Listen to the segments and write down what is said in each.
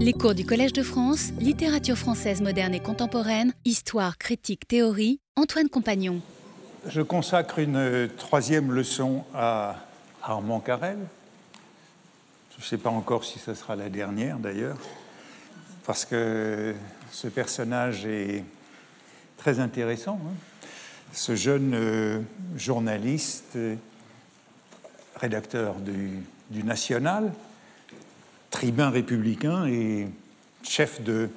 Les cours du Collège de France, littérature française moderne et contemporaine, histoire, critique, théorie, Antoine Compagnon. Je consacre une troisième leçon à Armand Carrel. Je ne sais pas encore si ce sera la dernière d'ailleurs, parce que ce personnage est très intéressant. Hein. ce jeune euh, journaliste, rédacteur du National, tribun républicain et chef de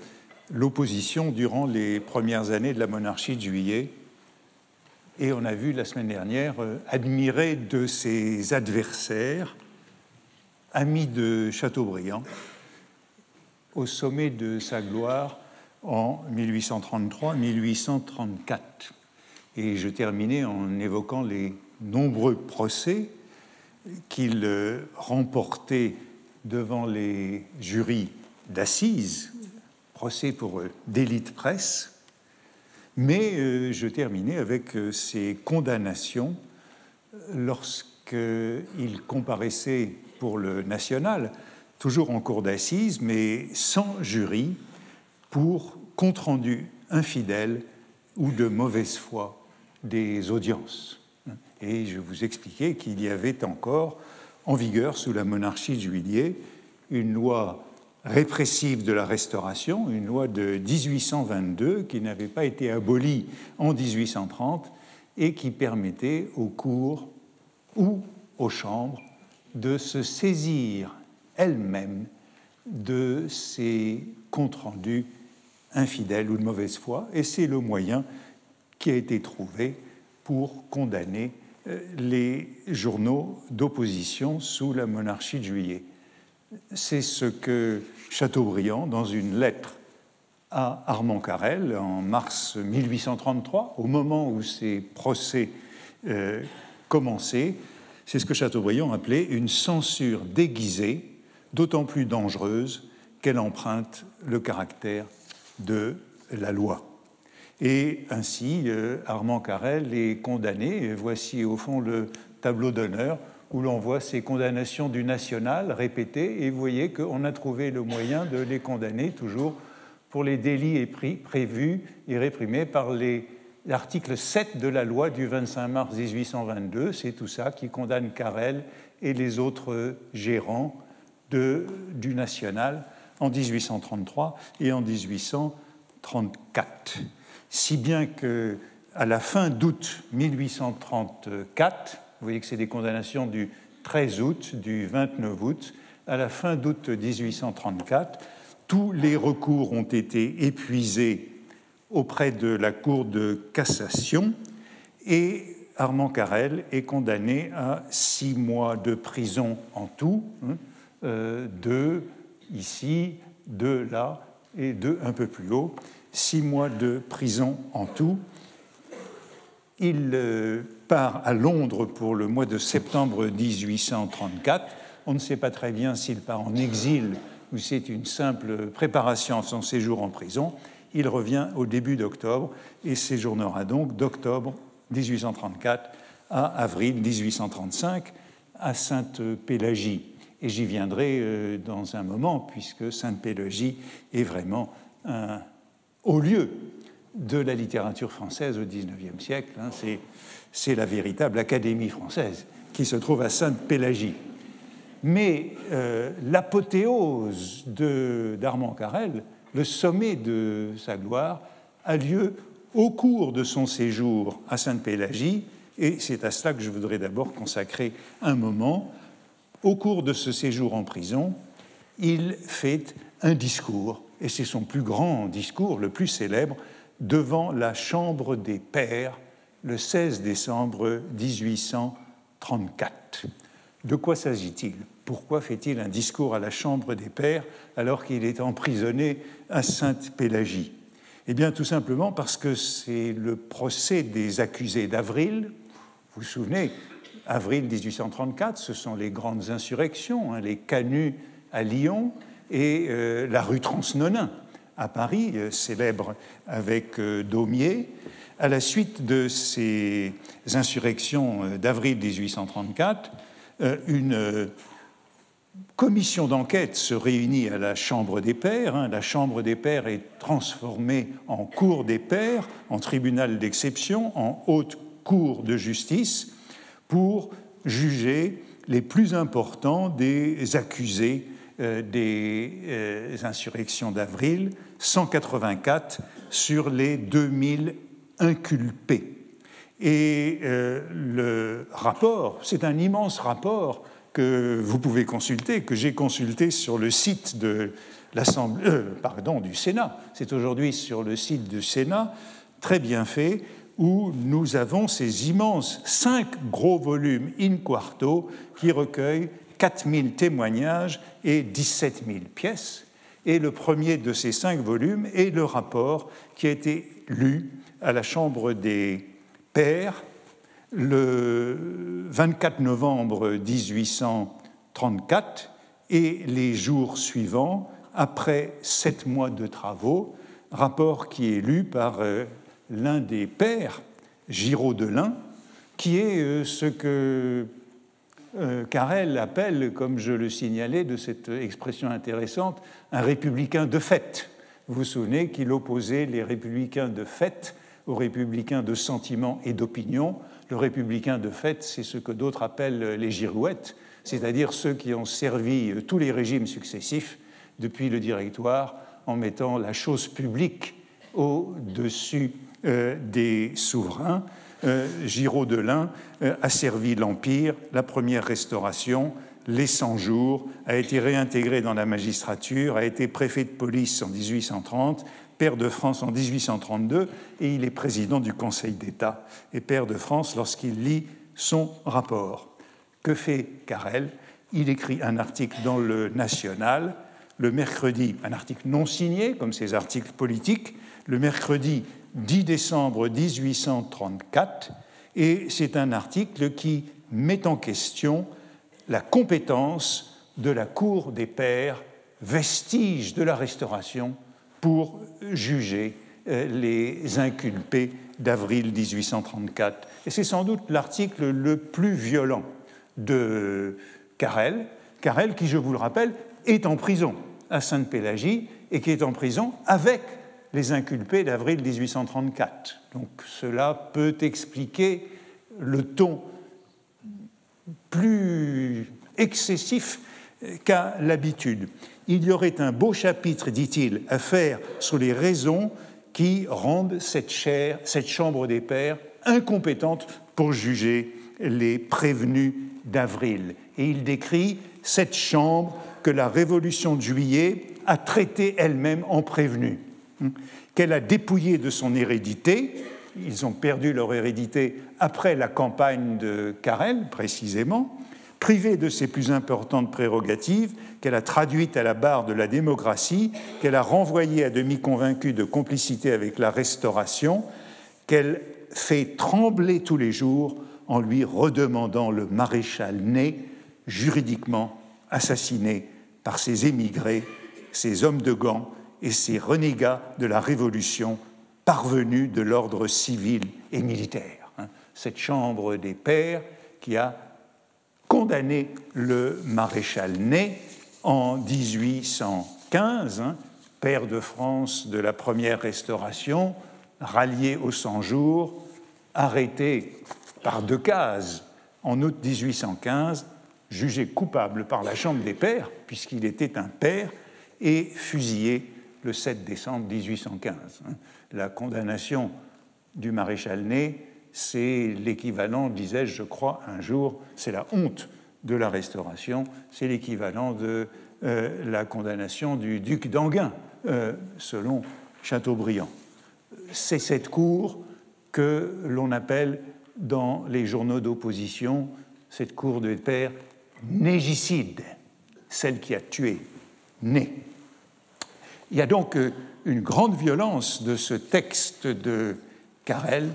l'opposition durant les premières années de la monarchie de juillet. Et on a vu la semaine dernière euh, admirer de ses adversaires, amis de Chateaubriand, au sommet de sa gloire en 1833-1834. Et je terminais en évoquant les nombreux procès qu'il euh, remportait devant les jurys d'assises, procès pour euh, délit de presse, mais euh, je terminais avec ces condamnations lorsqu'il comparaissait pour le national, toujours en cour d'assises, mais sans jury, pour compte-rendu infidèle ou de mauvaise foi des audiences. Et je vous expliquais qu'il y avait encore en vigueur sous la monarchie de Juillet une loi répressive de la Restauration, une loi de 1822 qui n'avait pas été abolie en 1830 et qui permettait aux cours ou aux chambres de se saisir elles-mêmes de ces comptes rendus infidèles ou de mauvaise foi, et c'est le moyen qui a été trouvé pour condamner les journaux d'opposition sous la monarchie de juillet. C'est ce que Chateaubriand, dans une lettre à Armand Carrel en mars 1833, au moment où ces procès euh, commençaient, c'est ce que Chateaubriand appelait une censure déguisée, d'autant plus dangereuse qu'elle emprunte le caractère de la loi. Et ainsi, euh, Armand Carrel est condamné. Et voici au fond le tableau d'honneur où l'on voit ces condamnations du national répétées. Et vous voyez qu'on a trouvé le moyen de les condamner toujours pour les délits prévus et réprimés par l'article 7 de la loi du 25 mars 1822. C'est tout ça qui condamne Carrel et les autres gérants du national en 1833 et en 1834 si bien que à la fin d'août 1834, vous voyez que c'est des condamnations du 13 août, du 29 août, à la fin d'août 1834, tous les recours ont été épuisés auprès de la Cour de cassation et Armand Carrel est condamné à six mois de prison en tout, hein, euh, deux ici, deux là et deux un peu plus haut six mois de prison en tout. Il euh, part à Londres pour le mois de septembre 1834. On ne sait pas très bien s'il part en exil ou c'est une simple préparation à son séjour en prison. Il revient au début d'octobre et séjournera donc d'octobre 1834 à avril 1835 à Sainte-Pélagie. Et j'y viendrai euh, dans un moment, puisque Sainte-Pélagie est vraiment un, au lieu de la littérature française au XIXe siècle. Hein, c'est la véritable Académie française qui se trouve à Sainte-Pélagie. Mais euh, l'apothéose d'Armand Carrel, le sommet de sa gloire, a lieu au cours de son séjour à Sainte-Pélagie, et c'est à cela que je voudrais d'abord consacrer un moment. Au cours de ce séjour en prison, il fait un discours et c'est son plus grand discours, le plus célèbre, devant la Chambre des Pairs le 16 décembre 1834. De quoi s'agit-il? Pourquoi fait-il un discours à la Chambre des Pairs alors qu'il est emprisonné à Sainte-Pélagie? Eh bien, tout simplement parce que c'est le procès des accusés d'avril. Vous vous souvenez, avril 1834, ce sont les grandes insurrections, hein, les canuts à Lyon, et euh, la rue Transnonain à Paris, euh, célèbre avec euh, Daumier. À la suite de ces insurrections d'avril 1834, une commission d'enquête se réunit à la Chambre des Pairs. Hein. La Chambre des Pairs est transformée en Cour des Pairs, en tribunal d'exception, en haute Cour de justice, pour juger les plus importants des accusés des euh, insurrections d'avril, 184 sur les 2000 inculpés. Et euh, le rapport, c'est un immense rapport que vous pouvez consulter, que j'ai consulté sur le site pardon, du Sénat. C'est aujourd'hui sur le site du Sénat, très bien fait, où nous avons ces immenses cinq gros volumes in quarto qui recueillent 4000 témoignages et 17 000 pièces. Et le premier de ces cinq volumes est le rapport qui a été lu à la Chambre des Pairs le 24 novembre 1834 et les jours suivants, après sept mois de travaux, rapport qui est lu par euh, l'un des pères, Giraud de qui est euh, ce que euh, Carrel appelle, comme je le signalais de cette expression intéressante, un républicain de fait. Vous vous souvenez qu'il opposait les républicains de fait aux républicains de sentiment et d'opinion. Le républicain de fait, c'est ce que d'autres appellent les girouettes, c'est-à-dire ceux qui ont servi tous les régimes successifs depuis le directoire en mettant la chose publique au-dessus euh, des souverains. Euh, Giraud de Lin euh, a servi l'Empire, la première restauration, les 100 jours, a été réintégré dans la magistrature, a été préfet de police en 1830, père de France en 1832, et il est président du Conseil d'État et père de France lorsqu'il lit son rapport. Que fait Carrel? Il écrit un article dans le National, le mercredi, un article non signé, comme ses articles politiques, le mercredi 10 décembre 1834, et c'est un article qui met en question la compétence de la Cour des Pairs, vestige de la Restauration, pour juger euh, les inculpés d'avril 1834. Et c'est sans doute l'article le plus violent de Carrel, Carrel qui, je vous le rappelle, est en prison à Sainte-Pélagie et qui est en prison avec les inculpés d'avril 1834. Donc cela peut expliquer le ton plus excessif qu'à l'habitude. Il y aurait un beau chapitre, dit-il, à faire sur les raisons qui rendent cette, cette chambre des pairs incompétente pour juger les prévenus d'avril. Et il décrit cette chambre que la Révolution de juillet a traitée elle-même en prévenue. Qu'elle a dépouillé de son hérédité. Ils ont perdu leur hérédité après la campagne de Carrel, précisément, privée de ses plus importantes prérogatives, qu'elle a traduites à la barre de la démocratie, qu'elle a renvoyée à demi convaincue de complicité avec la Restauration, qu'elle fait trembler tous les jours en lui redemandant le maréchal Ney, juridiquement assassiné par ses émigrés, ses hommes de gants et ces renégats de la Révolution parvenus de l'ordre civil et militaire. Hein. Cette Chambre des Pairs qui a condamné le maréchal Ney en 1815, hein, père de France de la première restauration, rallié aux 100 jours, arrêté par Decazes en août 1815, jugé coupable par la Chambre des Pairs, puisqu'il était un père, et fusillé le 7 décembre 1815. Hein. La condamnation du maréchal Ney, c'est l'équivalent, disais-je, je crois, un jour, c'est la honte de la Restauration, c'est l'équivalent de euh, la condamnation du duc d'Anguin, euh, selon Chateaubriand. C'est cette cour que l'on appelle dans les journaux d'opposition, cette cour de père négicide, celle qui a tué Ney. Il y a donc euh, une grande violence de ce texte de Carrel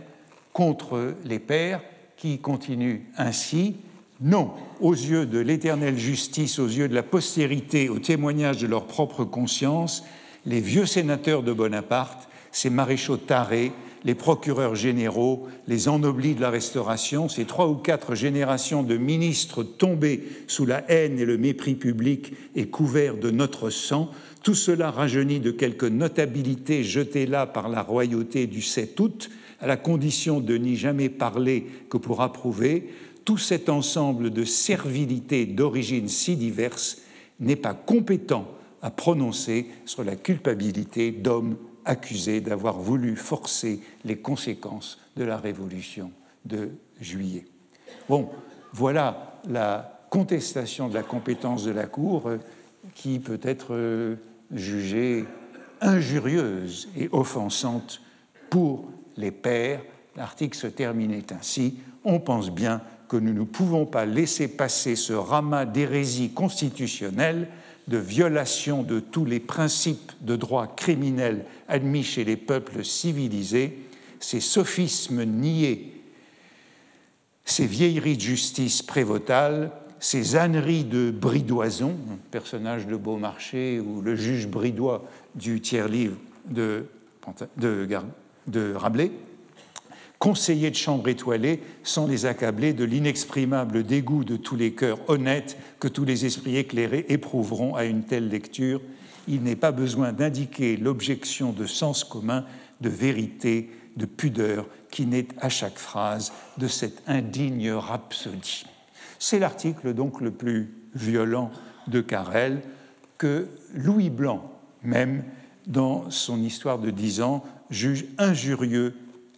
contre les pères qui continue ainsi. Non, aux yeux de l'éternelle justice, aux yeux de la postérité, au témoignage de leur propre conscience, les vieux sénateurs de Bonaparte, ces maréchaux tarés, les procureurs généraux, les ennoblis de la Restauration, ces trois ou quatre générations de ministres tombés sous la haine et le mépris public et couverts de notre sang, tout cela rajeuni de quelque notabilité jetée là par la royauté du 7 août, à la condition de n'y jamais parler que pour approuver, tout cet ensemble de servilités d'origine si diverses n'est pas compétent à prononcer sur la culpabilité d'hommes accusés d'avoir voulu forcer les conséquences de la révolution de juillet. Bon, voilà la contestation de la compétence de la Cour euh, qui peut être euh, jugée injurieuse et offensante pour les pères. L'article se terminait ainsi. On pense bien que nous ne pouvons pas laisser passer ce ramas d'hérésie constitutionnelle, de violation de tous les principes de droit criminel admis chez les peuples civilisés, ces sophismes niés, ces vieilleries de justice prévotale, ces âneries de Bridoison, personnage de Beaumarchais ou le juge bridois du tiers-livre de Rabelais, conseillers de chambre étoilée sans les accabler de l'inexprimable dégoût de tous les cœurs honnêtes que tous les esprits éclairés éprouveront à une telle lecture. Il n'est pas besoin d'indiquer l'objection de sens commun, de vérité, de pudeur qui naît à chaque phrase de cette indigne rhapsodie. C'est l'article donc le plus violent de Carrel que Louis Blanc, même dans son histoire de dix ans, juge injurieux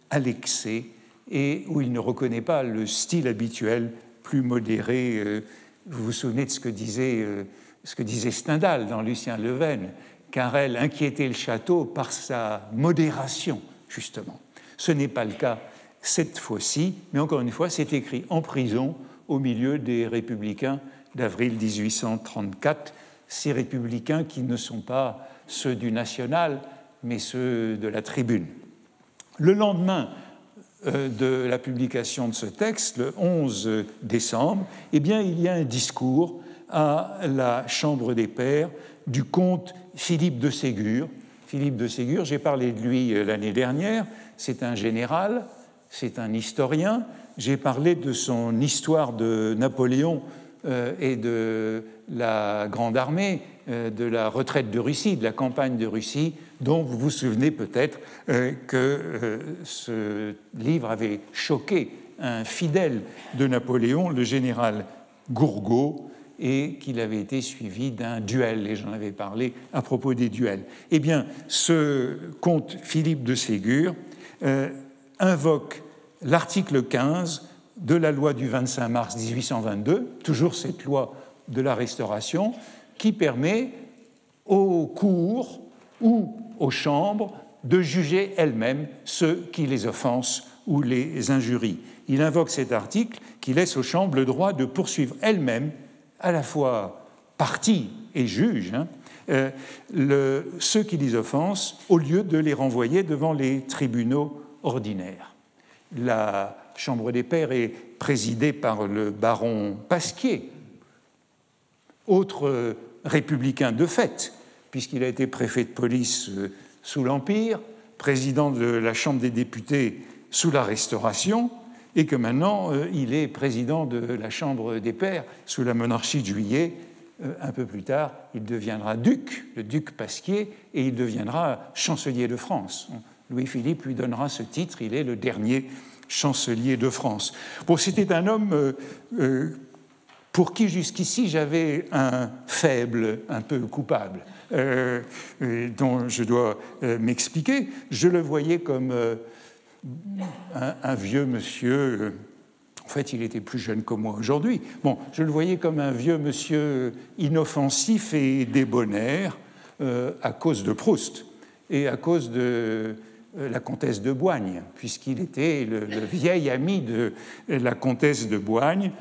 à l'excès et où il ne reconnaît pas le style habituel plus modéré. Euh, vous vous souvenez de ce que disait, euh, ce que disait Stendhal dans Lucien Leven, car elle inquiétait le château par sa modération, justement. Ce n'est pas le cas cette fois-ci, mais encore une fois, c'est écrit en prison au milieu des républicains d'avril 1834, ces républicains qui ne sont pas ceux du national, mais ceux de la tribune. Le lendemain euh, de la publication de ce texte, le 11 décembre, eh bien, il y a un discours à la Chambre des Pairs du comte Philippe de Ségur. Philippe de Ségur, j'ai parlé de lui euh, l'année dernière, c'est un général, c'est un historien. J'ai parlé de son histoire de Napoléon euh, et de la Grande Armée, de la retraite de Russie, de la campagne de Russie, dont vous vous souvenez peut-être euh, que euh, ce livre avait choqué un fidèle de Napoléon, le général Gourgaud, et qu'il avait été suivi d'un duel, et j'en avais parlé à propos des duels. Eh bien, ce comte Philippe de Ségur euh, invoque l'article 15 de la loi du 25 mars 1822, toujours cette loi de la Restauration, qui permet aux cours ou aux chambres de juger elles-mêmes ceux qui les offensent ou les injurient. Il invoque cet article qui laisse aux chambres le droit de poursuivre elles-mêmes, à la fois partie et juge, hein, euh, ceux qui les offensent, au lieu de les renvoyer devant les tribunaux ordinaires. La Chambre des Pairs est présidée par le baron Pasquier, autre républicain de fait, puisqu'il a été préfet de police euh, sous l'Empire, président de la Chambre des députés sous la Restauration, et que maintenant euh, il est président de la Chambre des Pairs sous la monarchie de Juillet. Euh, un peu plus tard, il deviendra duc, le duc Pasquier, et il deviendra chancelier de France. Louis-Philippe lui donnera ce titre, il est le dernier chancelier de France. Bon, c'était un homme pour qui jusqu'ici j'avais un faible, un peu coupable. Euh, dont je dois euh, m'expliquer, je le voyais comme euh, un, vieux monsieur. En fait, il était plus jeune que moi aujourd'hui. Bon, je le voyais comme un vieux monsieur inoffensif et débonnaire à cause de Proust et à cause de la comtesse de Boigne, puisqu'il était le, le, vieil ami de la comtesse de Boigne,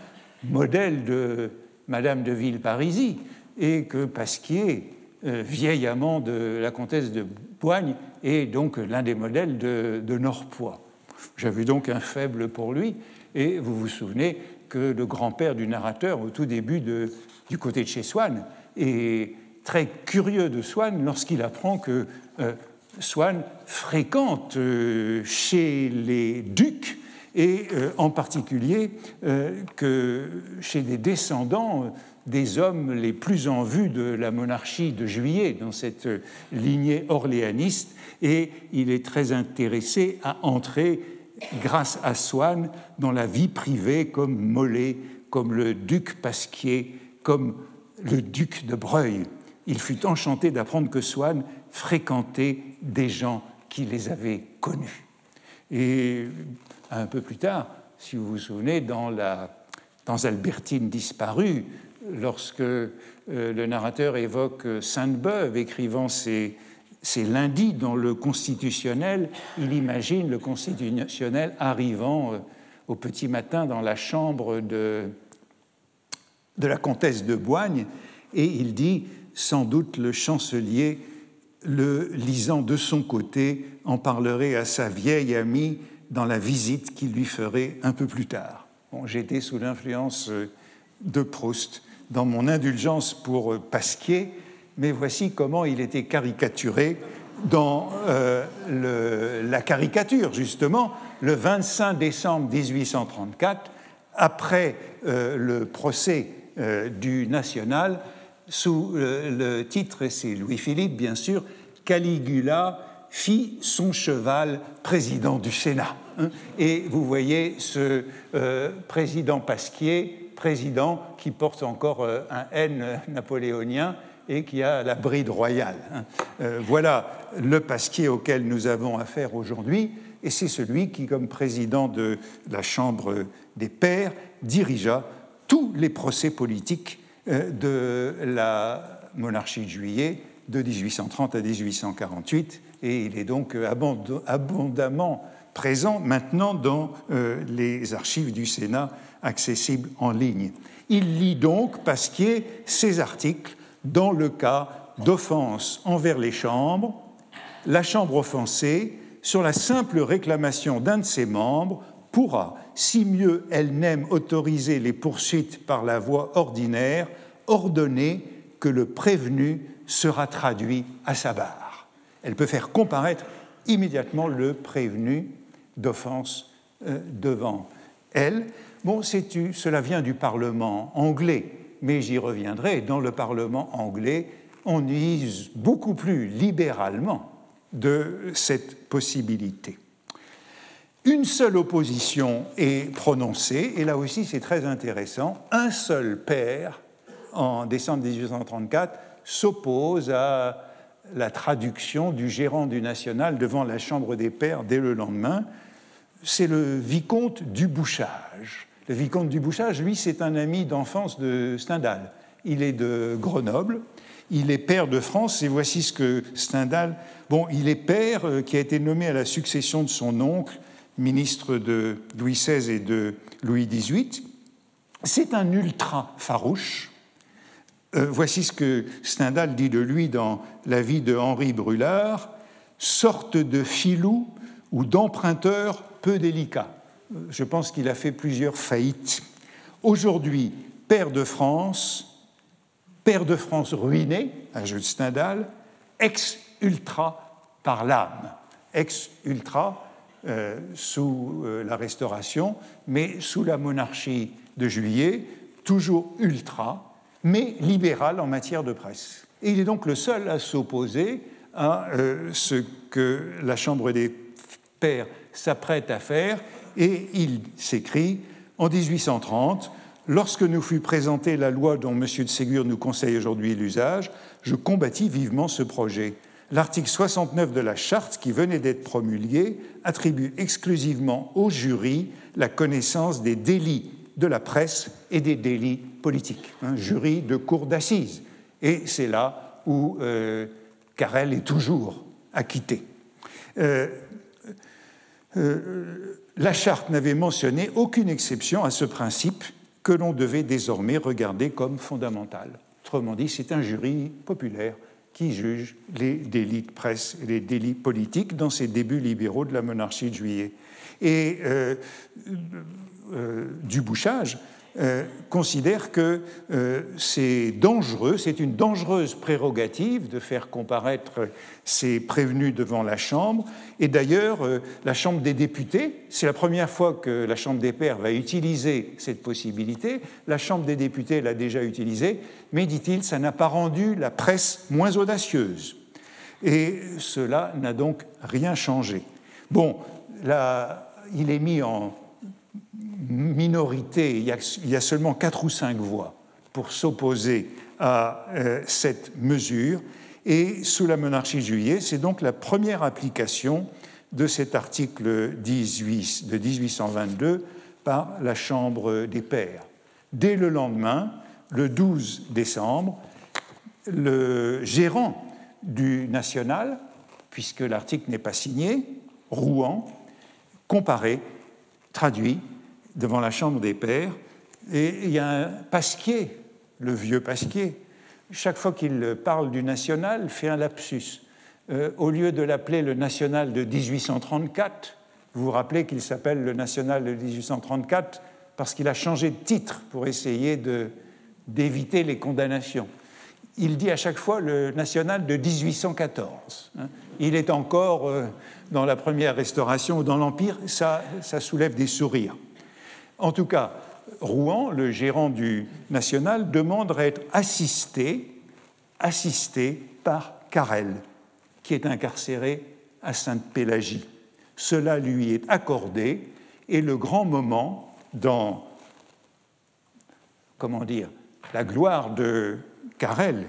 modèle de Madame de Villeparisis, et que Pasquier euh, vieil amant de la comtesse de Boigne et donc l'un des modèles de, Norpois. J'avais donc un faible pour lui, et vous vous souvenez que le grand-père du narrateur, au tout début du côté de chez Swann, est très curieux de Swann lorsqu'il apprend que euh, Swann fréquente euh, chez les ducs et euh, en particulier que chez des descendants des hommes les plus en vue de la monarchie de Juillet dans cette lignée orléaniste et il est très intéressé à entrer grâce à Swann dans la vie privée comme Mollet, comme le duc Pasquier, comme le duc de Breuil. Il fut enchanté d'apprendre que Swann fréquentait des gens qui les avaient connus. Et un peu plus tard, si vous vous souvenez, dans, la, dans Albertine disparue, lorsque euh, le narrateur évoque Sainte-Beuve écrivant ses, ses, lundis dans le constitutionnel, il imagine le constitutionnel arrivant euh, au petit matin dans la chambre de, de la comtesse de Boigne et il dit sans doute le chancelier, le lisant de son côté, en parlerait à sa vieille amie dans la visite qu'il lui ferait un peu plus tard. Bon, J'étais sous l'influence euh, de Proust dans mon indulgence pour euh, Pasquier, mais voici comment il était caricaturé dans euh, la caricature, justement, le 25 décembre 1834, après le procès du National, sous le, titre, et c'est Louis-Philippe bien sûr, Caligula fit son cheval président du Sénat. Hein. Et vous voyez ce euh, président Pasquier, président qui porte encore euh, un N napoléonien et qui a la bride royale. Hein. Euh, voilà le Pasquier auquel nous avons affaire aujourd'hui, et c'est celui qui, comme président de la Chambre des Pairs, dirigea tous les procès politiques euh, de la monarchie de juillet de 1830 à 1848, et il est donc abondamment présent maintenant dans euh, les archives du Sénat accessibles en ligne. Il lit donc Pasquier ces articles dans le cas d'offense envers les chambres, la chambre offensée, sur la simple réclamation d'un de ses membres, pourra, si mieux elle n'aime autoriser les poursuites par la voie ordinaire, ordonner que le prévenu sera traduit à sa barre. Elle peut faire comparaître immédiatement le prévenu d'offense euh, devant elle. Bon, cela vient du Parlement anglais, mais j'y reviendrai. Dans le Parlement anglais, on use beaucoup plus libéralement de cette possibilité. Une seule opposition est prononcée, et là aussi c'est très intéressant, un seul père, en décembre 1834, s'oppose à la traduction du gérant du National devant la Chambre des Pairs dès le lendemain. C'est le vicomte du Bouchage. Le vicomte du Bouchage, lui, c'est un ami d'enfance de Stendhal. Il est de Grenoble, il est père de France, et voici ce que Stendhal. Bon, il est père euh, qui a été nommé à la succession de son oncle, ministre de Louis XVI et de Louis XVIII. C'est un ultra farouche. Euh, voici ce que Stendhal dit de lui dans La vie de Henri Brulard sorte de filou ou d'emprunteur peu délicat. Je pense qu'il a fait plusieurs faillites. Aujourd'hui, père de France, père de France ruiné, un jeu de Stendhal, ex-ultra par l'âme. Ex-ultra, euh, sous euh, la Restauration, mais sous la monarchie de Juillet, toujours ultra, mais libéral en matière de presse. Et il est donc le seul à s'opposer à euh, ce que la Chambre des Pairs s'apprête à faire, et il s'écrit en 1830 Lorsque nous fut présentée la loi dont M. de Ségur nous conseille aujourd'hui l'usage, je combattis vivement ce projet l'article 69 de la charte qui venait d'être promulguée attribue exclusivement au jury la connaissance des délits de la presse et des délits politiques, un jury de cour d'assises. Et c'est là où euh, Carrel est toujours acquitté. Euh, euh, la charte n'avait mentionné aucune exception à ce principe que l'on devait désormais regarder comme fondamental. Autrement dit, c'est un jury populaire qui juge les délits de presse et les délits politiques dans ses débuts libéraux de la monarchie de juillet. Et euh, euh, du bouchage euh, considère que euh, c'est dangereux, c'est une dangereuse prérogative de faire comparaître ces prévenus devant la Chambre. Et d'ailleurs, euh, la Chambre des députés, c'est la première fois que la Chambre des pairs va utiliser cette possibilité. La Chambre des députés l'a déjà utilisée, mais dit-il, ça n'a pas rendu la presse moins audacieuse. Et cela n'a donc rien changé. Bon, là, il est mis en minorité, il y, a, seulement quatre ou cinq voix pour s'opposer à euh, cette mesure. Et sous la monarchie de juillet, c'est donc la première application de cet article 18 de 1822 par la Chambre des Pairs. Dès le lendemain, le 12 décembre, le gérant du national, puisque l'article n'est pas signé, Rouen, comparé, traduit devant la Chambre des Pairs, et il y a un Pasquier, le vieux Pasquier, chaque fois qu'il parle du national, fait un lapsus. Euh, au lieu de l'appeler le national de 1834, vous vous rappelez qu'il s'appelle le national de 1834 parce qu'il a changé de titre pour essayer d'éviter les condamnations. Il dit à chaque fois le national de 1814. Hein. Il est encore euh, dans la première restauration ou dans l'Empire, ça soulève des sourires. En tout cas, Rouen, le gérant du national, demande à être assisté, assisté par Carrel, qui est incarcéré à Sainte-Pélagie. Cela lui est accordé et le grand moment dans, comment dire, la gloire de Carrel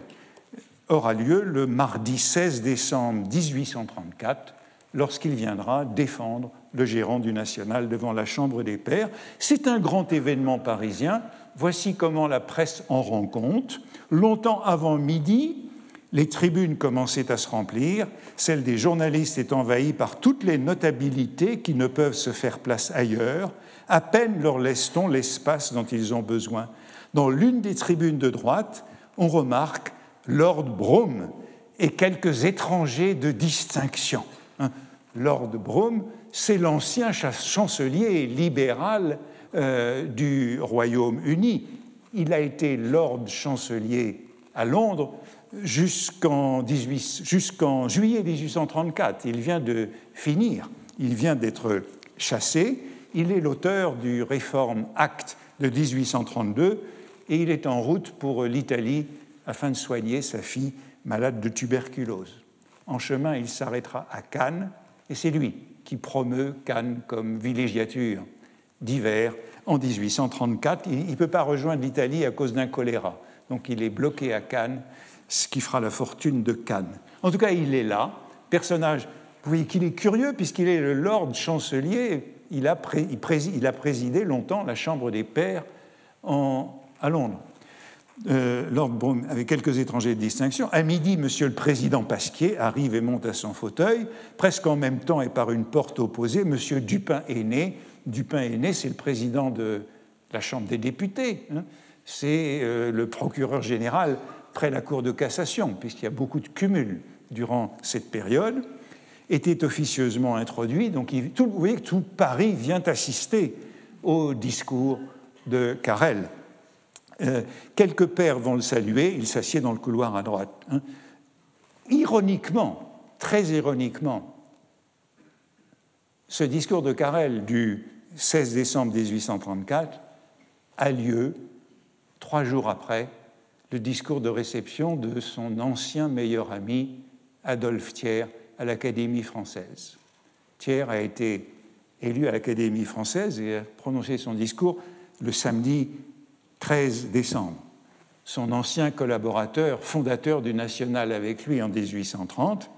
aura lieu le mardi 16 décembre 1834 lorsqu'il viendra défendre le gérant du National devant la Chambre des Pairs. C'est un grand événement parisien. Voici comment la presse en rend compte. Longtemps avant midi, les tribunes commençaient à se remplir, celles des journalistes étaient envahies par toutes les notabilités qui ne peuvent se faire place ailleurs. À peine leur laisse-t-on l'espace dont ils ont besoin. Dans l'une des tribunes de droite, on remarque Lord Brougham et quelques étrangers de distinction. Hein, Lord Brougham, c'est l'ancien chancelier libéral euh, du Royaume-Uni. Il a été Lord chancelier à Londres jusqu'en juillet 1834. Il vient de finir, il vient d'être chassé. Il est l'auteur du Reform Act de 1832 et il est en route pour l'Italie afin de soigner sa fille malade de tuberculose. En chemin, il s'arrêtera à Cannes et c'est lui qui promeut Cannes comme villégiature d'hiver en 1834. Il ne peut pas rejoindre l'Italie à cause d'un choléra. Donc il est bloqué à Cannes, ce qui fera la fortune de Cannes. En tout cas, il est là, personnage. Voyez qu'il est curieux puisqu'il est le Lord chancelier. Il a, présidé longtemps la Chambre des Pairs à Londres. Euh, Lord Brougham avec quelques étrangers de distinction. À midi, Monsieur le Président Pasquier arrive et monte à son fauteuil. Presque en même temps et par une porte opposée, Monsieur Dupin aîné. Dupin aîné, c'est le président de la Chambre des députés. Hein. C'est euh, le procureur général près la Cour de cassation, puisqu'il y a beaucoup de cumuls durant cette période, était officieusement introduit. Donc, tout, vous voyez que tout Paris vient assister au discours de Carrel. Euh, quelques pères vont le saluer, il s'assied dans le couloir à droite. Hein. Ironiquement, très ironiquement, ce discours de Carrel du 16 décembre 1834 a lieu trois jours après le discours de réception de son ancien meilleur ami Adolphe Thiers à l'Académie française. Thiers a été élu à l'Académie française et a prononcé son discours le samedi 13 décembre. Son ancien collaborateur, fondateur du National avec lui en 1830,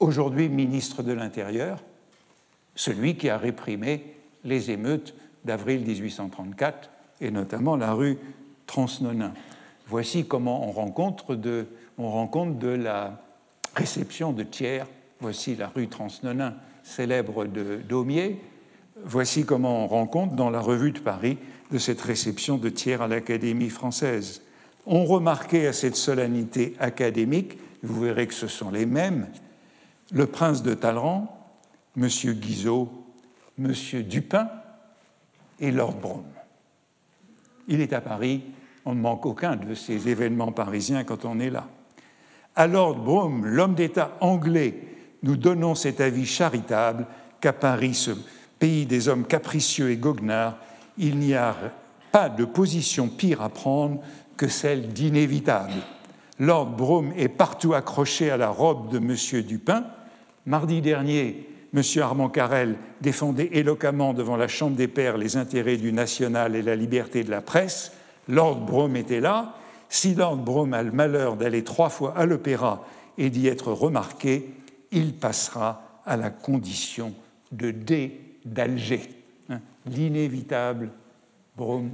aujourd'hui ministre de l'Intérieur, celui qui a réprimé les émeutes d'avril 1834 et notamment la rue Transnonain. Voici comment on rencontre de, on rencontre de la réception de Thiers. Voici la rue Transnonain, célèbre de Daumier. Voici comment on rencontre dans la revue de Paris de cette réception de Thiers à l'Académie française. On remarquait à cette solennité académique, vous verrez que ce sont les mêmes, le prince de Talleyrand, M. Guizot, M. Dupin et Lord Brougham. il est à Paris, on ne manque aucun de ces événements parisiens quand on est là. À Lord Brougham, l'homme d'État anglais, nous donnons cet avis charitable qu'à Paris, ce pays des hommes capricieux et goguenards, il n'y a pas de position pire à prendre que celle d'inévitable. Lord Brougham est partout accroché à la robe de M. Dupin. Mardi dernier, M. Armand Carrel défendait éloquemment devant la Chambre des Pairs les intérêts du national et la liberté de la presse. Lord Brougham était là. Si Lord Brougham a le malheur d'aller trois fois à l'opéra et d'y être remarqué, il passera à la condition de dé d'Alger, l'inévitable Brougham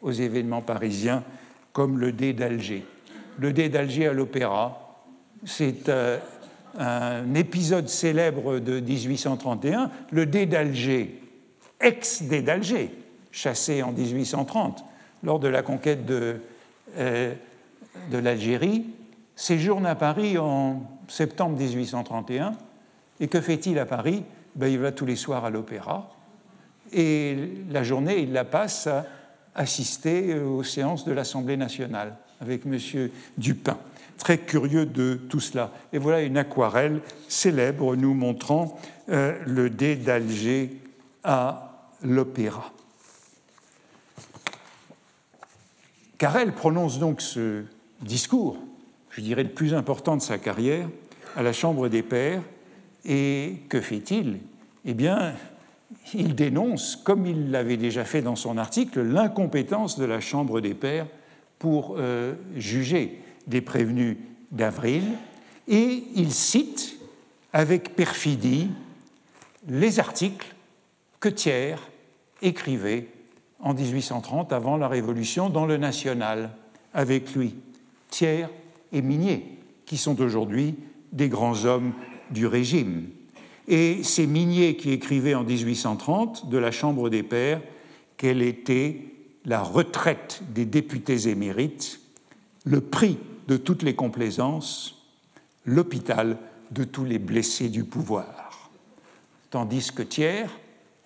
aux événements parisiens, comme le dé d'Alger. Le dé d'Alger à l'opéra, c'est euh, un épisode célèbre de 1831, le dé d'Alger, ex-dé d'Alger, chassé en 1830 lors de la conquête de, euh, de l'Algérie, séjourne à Paris en septembre 1831. Et que fait-il à Paris? Ben, Il va tous les soirs à l'opéra. Et la journée, il la passe à assister aux séances de l'Assemblée nationale avec M. Dupin. Très curieux de tout cela. Et voilà une aquarelle célèbre nous montrant euh, le dé d'Alger à l'opéra. Carrel prononce donc ce discours, je dirais le plus important de sa carrière, à la Chambre des Pairs. Et que fait-il? Eh bien, il dénonce, comme il l'avait déjà fait dans son article, l'incompétence de la Chambre des Pairs pour euh, juger des prévenus d'avril, et il cite avec perfidie les articles que Thiers écrivait en 1830, avant la Révolution, dans le National, avec lui, Thiers et Minier, qui sont aujourd'hui des grands hommes du régime. Et c'est Minier qui écrivait en 1830 de la Chambre des Pairs qu'elle était la retraite des députés émérites, le prix de toutes les complaisances, l'hôpital de tous les blessés du pouvoir. Tandis que Thiers,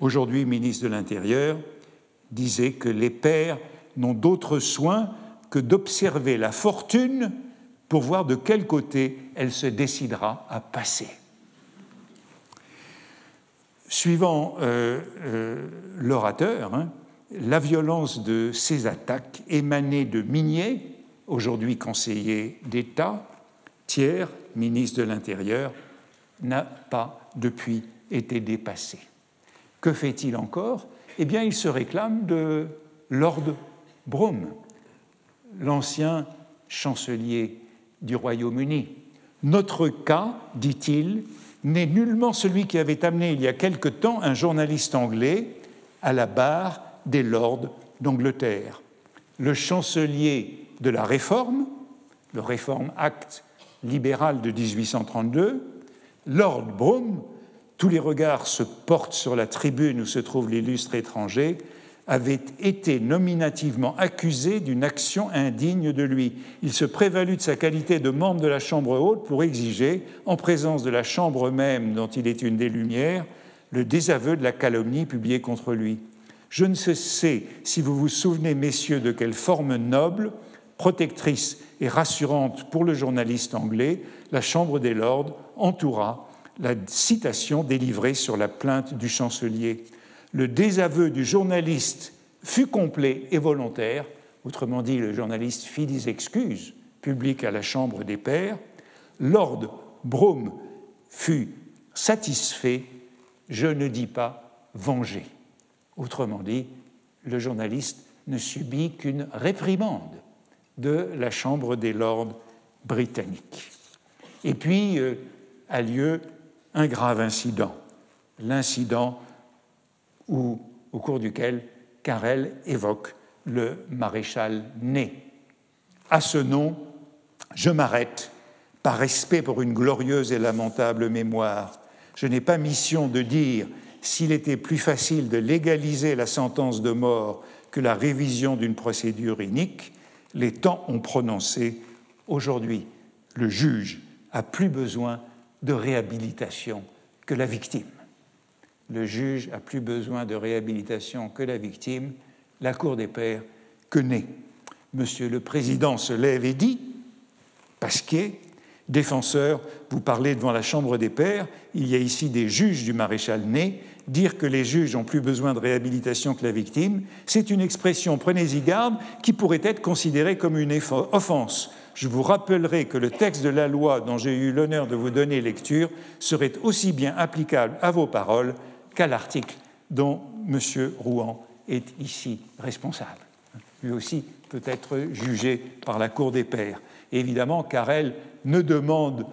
aujourd'hui ministre de l'Intérieur, disait que les pères n'ont d'autre soin que d'observer la fortune pour voir de quel côté elle se décidera à passer. Suivant euh, euh, l'orateur, hein, la violence de ces attaques émanait de Minier, aujourd'hui conseiller d'État, Thiers, ministre de l'Intérieur, n'a pas depuis été dépassé. Que fait-il encore? Eh bien, il se réclame de Lord Brougham, l'ancien chancelier du Royaume-Uni. Notre cas, dit-il, n'est nullement celui qui avait amené il y a quelque temps un journaliste anglais à la barre des lords d'Angleterre. Le chancelier de la Réforme, le Réforme Act libéral de 1832, Lord Brougham, tous les regards se portent sur la tribune où se trouve l'illustre étranger, avait été nominativement accusé d'une action indigne de lui. Il se prévalut de sa qualité de membre de la Chambre haute pour exiger, en présence de la Chambre même dont il est une des lumières, le désaveu de la calomnie publiée contre lui. Je ne sais si vous vous souvenez, messieurs, de quelle forme noble, protectrice et rassurante pour le journaliste anglais la Chambre des Lords entoura la citation délivrée sur la plainte du chancelier le désaveu du journaliste fut complet et volontaire, autrement dit, le journaliste fit des excuses publiques à la Chambre des Pairs, Lord Brougham fut satisfait, je ne dis pas vengé. Autrement dit, le journaliste ne subit qu'une réprimande de la Chambre des Lords britanniques. Et puis euh, a lieu un grave incident, l'incident ou au cours duquel Carrel évoque le maréchal Ney. À ce nom, je m'arrête par respect pour une glorieuse et lamentable mémoire. Je n'ai pas mission de dire s'il était plus facile de légaliser la sentence de mort que la révision d'une procédure inique. Les temps ont prononcé. Aujourd'hui, le juge a plus besoin de réhabilitation que la victime le juge a plus besoin de réhabilitation que la victime, la Cour des pairs que né. Monsieur le Président se lève et dit Pasquier, défenseur, vous parlez devant la Chambre des Pairs, il y a ici des juges du maréchal Ney. Dire que les juges ont plus besoin de réhabilitation que la victime, c'est une expression, prenez-y garde, qui pourrait être considérée comme une offense. Je vous rappellerai que le texte de la loi dont j'ai eu l'honneur de vous donner lecture serait aussi bien applicable à vos paroles qu'à l'article dont M. Rouen est ici responsable. Lui aussi peut être jugé par la Cour des pairs. évidemment, Carrel ne demande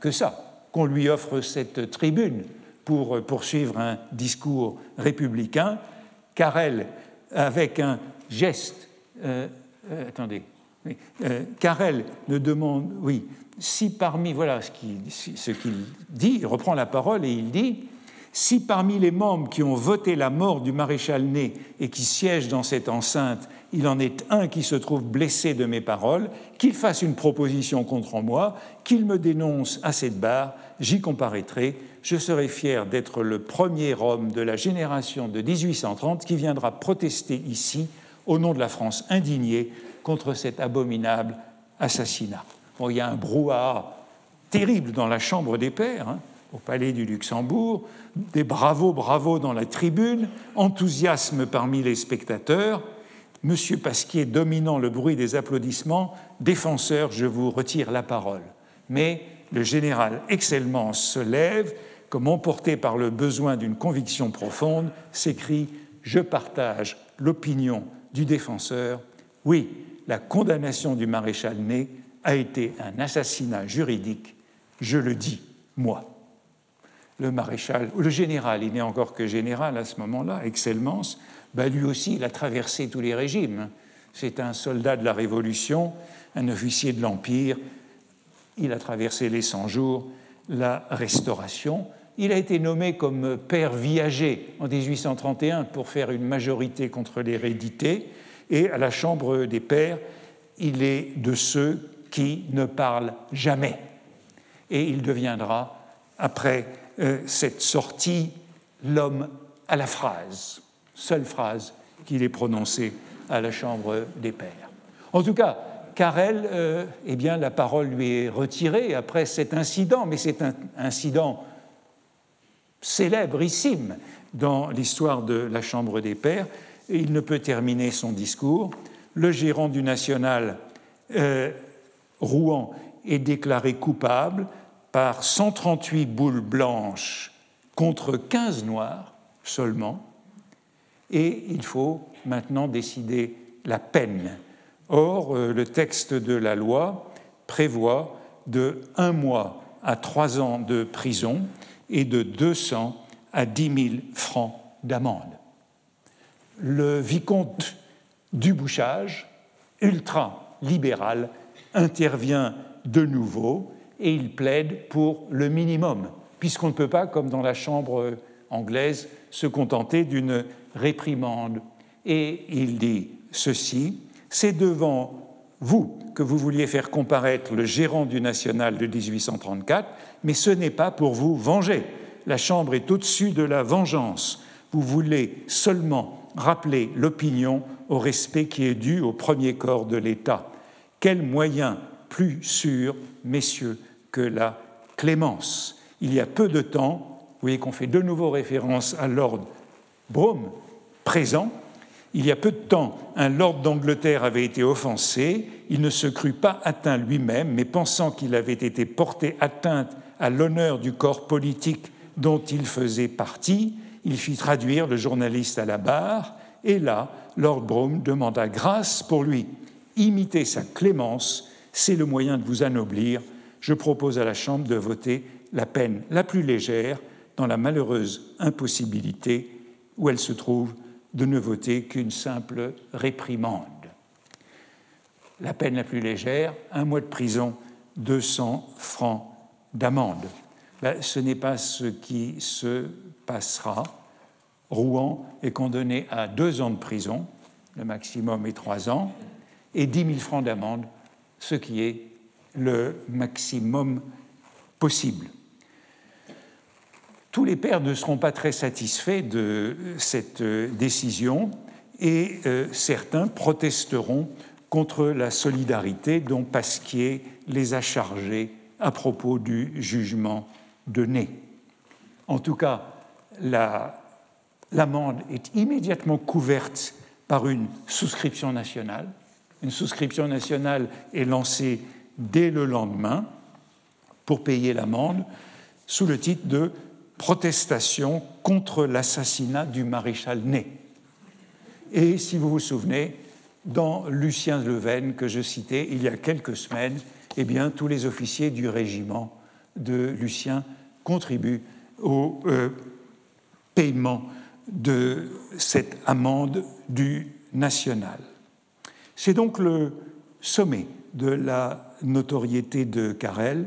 que ça, qu'on lui offre cette tribune pour poursuivre un discours républicain. Carrel, avec un geste, euh, euh, attendez, euh, Carrel ne demande, oui, si parmi, voilà ce qu'il dit, il reprend la parole et il dit, si parmi les membres qui ont voté la mort du maréchal Ney et qui siègent dans cette enceinte, il en est un qui se trouve blessé de mes paroles, qu'il fasse une proposition contre moi, qu'il me dénonce à cette barre, j'y comparaîtrai, je serai fier d'être le premier homme de la génération de 1830 qui viendra protester ici, au nom de la France indignée, contre cet abominable assassinat. Bon, il y a un brouhaha terrible dans la Chambre des Pairs, hein, au Palais du Luxembourg, des bravos, bravos dans la tribune, enthousiasme parmi les spectateurs. Monsieur Pasquier dominant le bruit des applaudissements, défenseur, je vous retire la parole. Mais le général Excellence se lève, comme emporté par le besoin d'une conviction profonde, s'écrie Je partage l'opinion du défenseur. Oui, la condamnation du maréchal Ney a été un assassinat juridique, je le dis, moi le maréchal, le général, il n'est encore que général à ce moment-là, Excellence, bah lui aussi, il a traversé tous les régimes. C'est un soldat de la Révolution, un officier de l'Empire. Il a traversé les 100 jours, la Restauration. Il a été nommé comme père viager en 1831 pour faire une majorité contre l'hérédité. Et à la Chambre des pères, il est de ceux qui ne parlent jamais. Et il deviendra, après euh, cette sortie, l'homme à la phrase, seule phrase qu'il ait prononcée à la Chambre des Pairs. En tout cas, Carrel, euh, eh bien, la parole lui est retirée après cet incident, mais c'est un incident célébrissime dans l'histoire de la Chambre des Pairs, il ne peut terminer son discours. Le gérant du National, euh, Rouen, est déclaré coupable par 138 boules blanches contre 15 noires seulement, et il faut maintenant décider la peine. Or, euh, le texte de la loi prévoit de un mois à trois ans de prison et de 200 à 10 000 francs d'amende. Le vicomte du Bouchage, ultra-libéral, intervient de nouveau et il plaide pour le minimum, puisqu'on ne peut pas, comme dans la Chambre anglaise, se contenter d'une réprimande. Et il dit ceci, c'est devant vous que vous vouliez faire comparaître le gérant du National de 1834, mais ce n'est pas pour vous venger. La Chambre est au-dessus de la vengeance. Vous voulez seulement rappeler l'opinion au respect qui est dû au premier corps de l'État. Quel moyen plus sûr, messieurs, la clémence. Il y a peu de temps, vous voyez qu'on fait de nouveau référence à Lord Brougham, présent. Il y a peu de temps, un lord d'Angleterre avait été offensé. Il ne se crut pas atteint lui-même, mais pensant qu'il avait été porté atteinte à l'honneur du corps politique dont il faisait partie, il fit traduire le journaliste à la barre, et là, Lord Brougham demanda grâce pour lui. Imiter sa clémence, c'est le moyen de vous anoblir je propose à la Chambre de voter la peine la plus légère dans la malheureuse impossibilité où elle se trouve de ne voter qu'une simple réprimande. La peine la plus légère, un mois de prison, 200 francs d'amende. Ben, ce n'est pas ce qui se passera. Rouen est condamné à deux ans de prison, le maximum est trois ans, et 10 000 francs d'amende, ce qui est le maximum possible. Tous les pères ne seront pas très satisfaits de cette décision et certains protesteront contre la solidarité dont Pasquier les a chargés à propos du jugement Ney. En tout cas, l'amende est immédiatement couverte par une souscription nationale. Une souscription nationale est lancée dès le lendemain pour payer l'amende sous le titre de protestation contre l'assassinat du maréchal Ney. Et si vous vous souvenez, dans Lucien Leven que je citais il y a quelques semaines, eh bien, tous les officiers du régiment de Lucien contribuent au euh, paiement de cette amende du national. C'est donc le sommet de la notoriété de Carrel,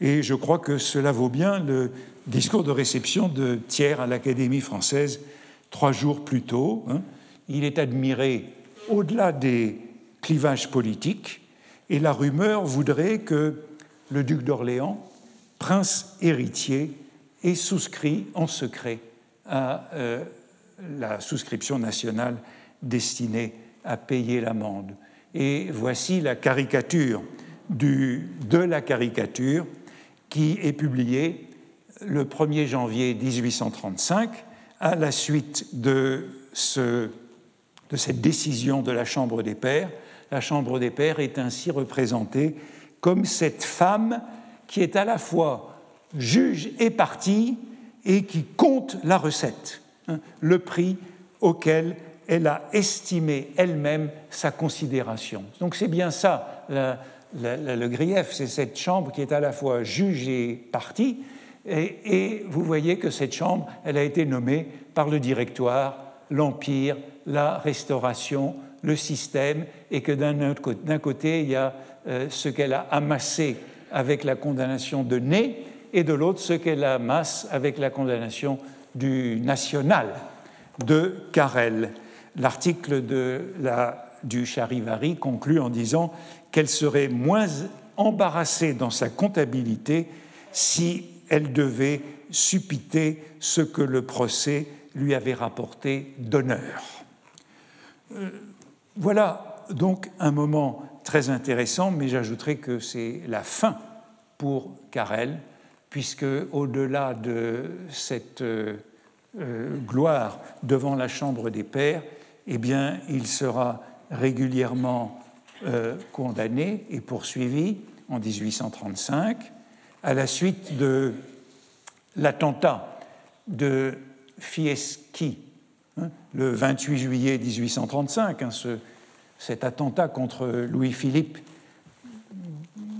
et je crois que cela vaut bien le discours de réception de Thiers à l'Académie française trois jours plus tôt. Hein. Il est admiré au-delà des clivages politiques, et la rumeur voudrait que le duc d'Orléans, prince héritier, ait souscrit en secret à euh, la souscription nationale destinée à payer l'amende. Et voici la caricature de la caricature qui est publiée le 1er janvier 1835 à la suite de, ce, de cette décision de la Chambre des Pairs. La Chambre des Pairs est ainsi représentée comme cette femme qui est à la fois juge et partie et qui compte la recette, hein, le prix auquel elle a estimé elle-même sa considération. Donc c'est bien ça le grief, c'est cette chambre qui est à la fois juge et partie, et, vous voyez que cette chambre, elle a été nommée par le directoire, l'Empire, la Restauration, le système, et que d'un côté, il y a euh, ce qu'elle a amassé avec la condamnation de Ney, et de l'autre ce qu'elle amasse avec la condamnation du national de Carrel. L'article du Charivari conclut en disant qu'elle serait moins embarrassée dans sa comptabilité si elle devait suppiter ce que le procès lui avait rapporté d'honneur. Euh, voilà donc un moment très intéressant, mais j'ajouterai que c'est la fin pour Carrel, puisque au-delà de cette euh, euh, gloire devant la Chambre des Pairs, eh bien, il sera régulièrement euh, condamné et poursuivi en 1835 à la suite de l'attentat de Fieschi hein, le 28 juillet 1835, hein, cet attentat contre Louis-Philippe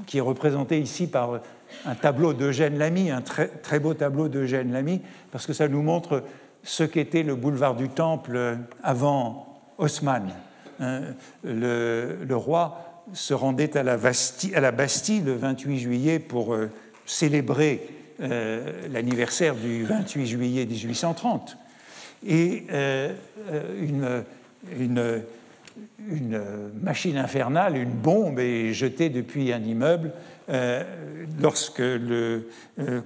qui est représenté ici par un tableau d'Eugène Lamy, un très, très beau tableau d'Eugène Lamy, parce que ça nous montre ce qu'était le boulevard du Temple avant Haussmann. Hein, le, roi se rendait à la, Bastille, le 28 juillet pour euh, célébrer euh, l'anniversaire du 28 juillet 1830. Et euh, une, machine infernale, une bombe est jetée depuis un immeuble lorsque le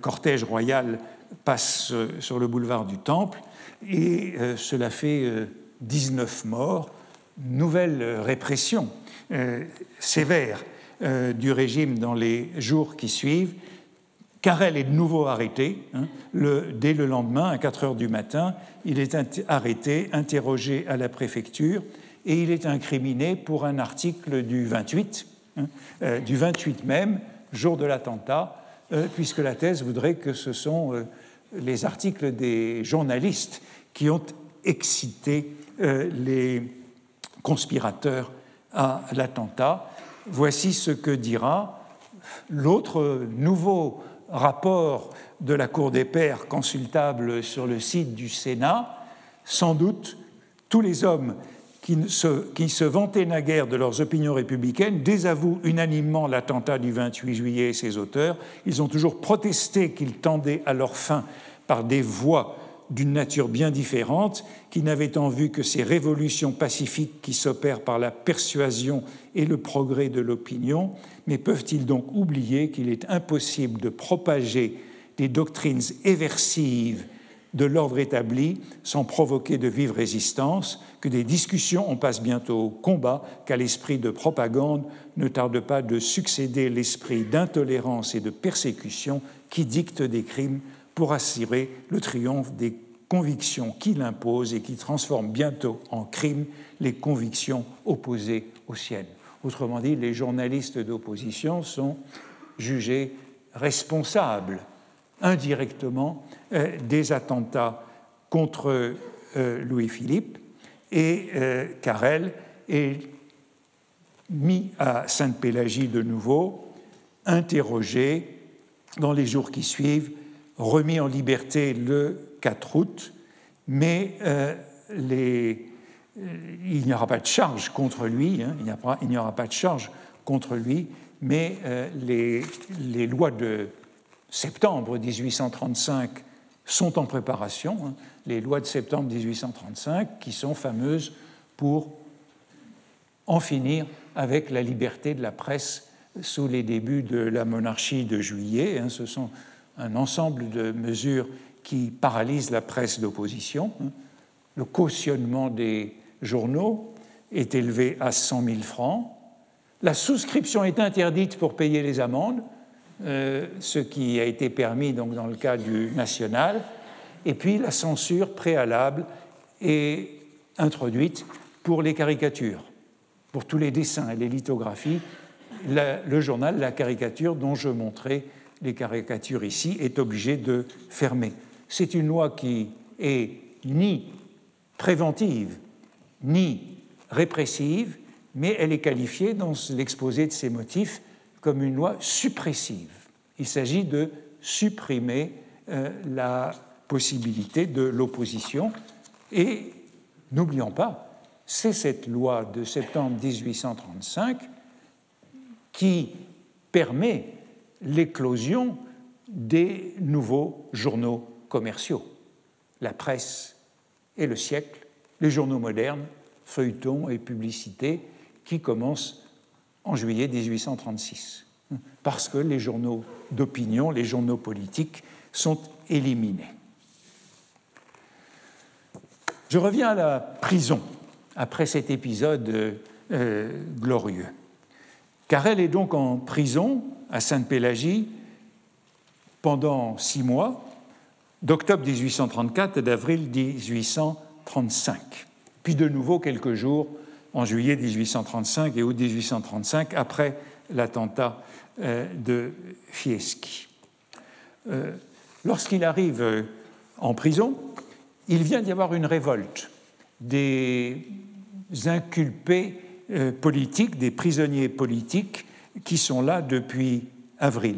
cortège royal passe sur le boulevard du Temple, et cela fait 19 morts, nouvelle répression sévère du régime dans les jours qui suivent. Carrel est de nouveau arrêté. Hein. dès le lendemain, à 4 heures du matin, il est arrêté, interrogé à la préfecture, et il est incriminé pour un article du 28 Hein, euh, du 28 même, jour de l'attentat, euh, puisque la thèse voudrait que ce sont euh, les articles des journalistes qui ont excité les conspirateurs à l'attentat. Voici ce que dira l'autre nouveau rapport de la Cour des Pairs consultable sur le site du Sénat. Sans doute, tous les hommes qui se, vantaient naguère de leurs opinions républicaines désavouent unanimement l'attentat du 28 juillet et ses auteurs. Ils ont toujours protesté qu'ils tendaient à leur fin par des voies d'une nature bien différente, qui n'avaient en vue que ces révolutions pacifiques qui s'opèrent par la persuasion et le progrès de l'opinion, mais peuvent-ils donc oublier qu'il est impossible de propager des doctrines éversives de l'ordre établi sans provoquer de vive résistance, que des discussions on passe bientôt au combat, qu'à l'esprit de propagande ne tarde pas de succéder l'esprit d'intolérance et de persécution qui dicte des crimes pour assurer le triomphe des convictions qu'il impose et qui transforme bientôt en crime les convictions opposées aux siennes. Autrement dit, les journalistes d'opposition sont jugés responsables indirectement euh, des attentats contre euh, Louis-Philippe et euh, Carrel est mis à Sainte-Pélagie de nouveau, interrogé dans les jours qui suivent, remis en liberté le 4 août, mais les, il n'y aura pas de charge contre lui, hein, il n'y pas de charge contre lui, mais les, les, lois de septembre 1835 sont en préparation, hein, les lois de septembre 1835, qui sont fameuses pour en finir avec la liberté de la presse sous les débuts de la monarchie de juillet. Hein. ce sont un ensemble de mesures qui paralysent la presse d'opposition. Le cautionnement des journaux est élevé à 100 000 francs. La souscription est interdite pour payer les amendes. Euh, ce qui a été permis donc, dans le cas du national, et puis la censure préalable est introduite pour les caricatures, pour tous les dessins et les lithographies. le journal, la caricature dont je montrais les caricatures ici, est obligé de fermer. C'est une loi qui est ni préventive ni répressive, mais elle est qualifiée dans l'exposé de ses motifs comme une loi suppressive. Il s'agit de supprimer euh, la possibilité de l'opposition. Et n'oublions pas, c'est cette loi de septembre 1835 qui permet l'éclosion des nouveaux journaux commerciaux, la presse et le siècle, les journaux modernes, feuilletons et publicités, qui commencent en juillet 1836, parce que les journaux d'opinion, les journaux politiques sont éliminés. Je reviens à la prison après cet épisode euh, glorieux. Car elle est donc en prison à Sainte-Pélagie pendant six mois, d'octobre 1834 et d'avril 1835, puis de nouveau quelques jours en juillet 1835 et août 1835, après l'attentat euh, de Fieschi. Euh, lorsqu'il arrive euh, en prison, il vient d'y avoir une révolte des inculpés politiques, des prisonniers politiques qui sont là depuis avril.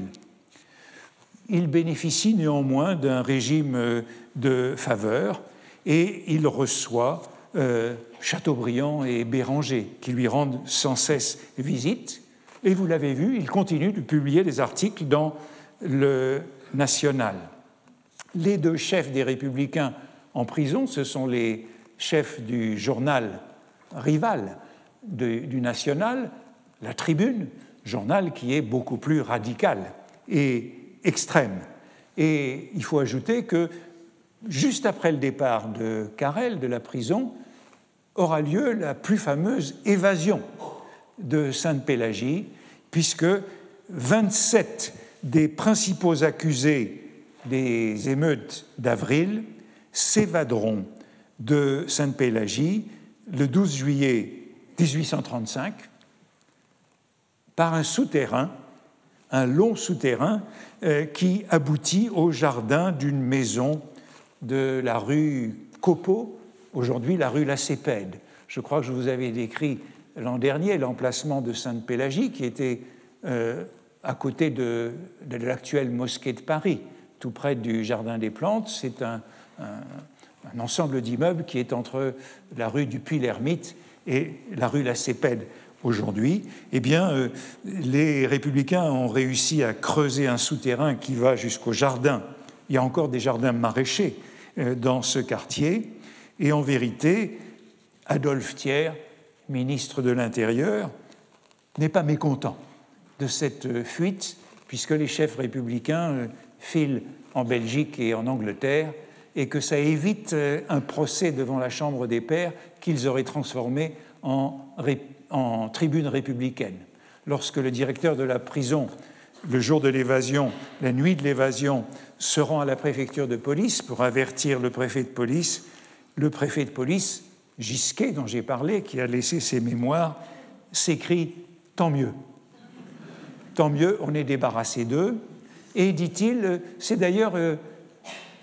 Il bénéficie néanmoins d'un régime de faveur et il reçoit Chateaubriand et Béranger, qui lui rendent sans cesse visite. Et vous l'avez vu, il continue de publier des articles dans le National. Les deux chefs des républicains en prison, ce sont les chefs du journal rival du National, la Tribune, journal qui est beaucoup plus radical et extrême. Et il faut ajouter que juste après le départ de Carrel de la prison, aura lieu la plus fameuse évasion de Sainte-Pélagie, puisque 27 des principaux accusés des émeutes d'avril s'évaderont de Sainte-Pélagie le 12 juillet 1835 par un souterrain, un long souterrain euh, qui aboutit au jardin d'une maison de la rue Copeau, aujourd'hui la rue Lacépède. Je crois que je vous avais décrit l'an dernier l'emplacement de Sainte-Pélagie, qui était euh, à côté de, l'actuelle mosquée de Paris, tout près du Jardin des Plantes. C'est un, ensemble d'immeubles qui est entre la rue du Puy-l'Ermite et la rue Lacépède aujourd'hui. Eh bien, euh, les républicains ont réussi à creuser un souterrain qui va jusqu'au jardin. Il y a encore des jardins maraîchers euh, dans ce quartier. Et en vérité, Adolphe Thiers, ministre de l'Intérieur, n'est pas mécontent de cette fuite, puisque les chefs républicains euh, filent en Belgique et en Angleterre, et que ça évite euh, un procès devant la Chambre des pairs qu'ils auraient transformé en, en tribune républicaine. Lorsque le directeur de la prison, le jour de l'évasion, la nuit de l'évasion, se rend à la préfecture de police pour avertir le préfet de police, le préfet de police, Gisquet, dont j'ai parlé, qui a laissé ses mémoires, s'écrit Tant mieux. Tant mieux, on est débarrassé d'eux. Et dit-il, c'est d'ailleurs euh,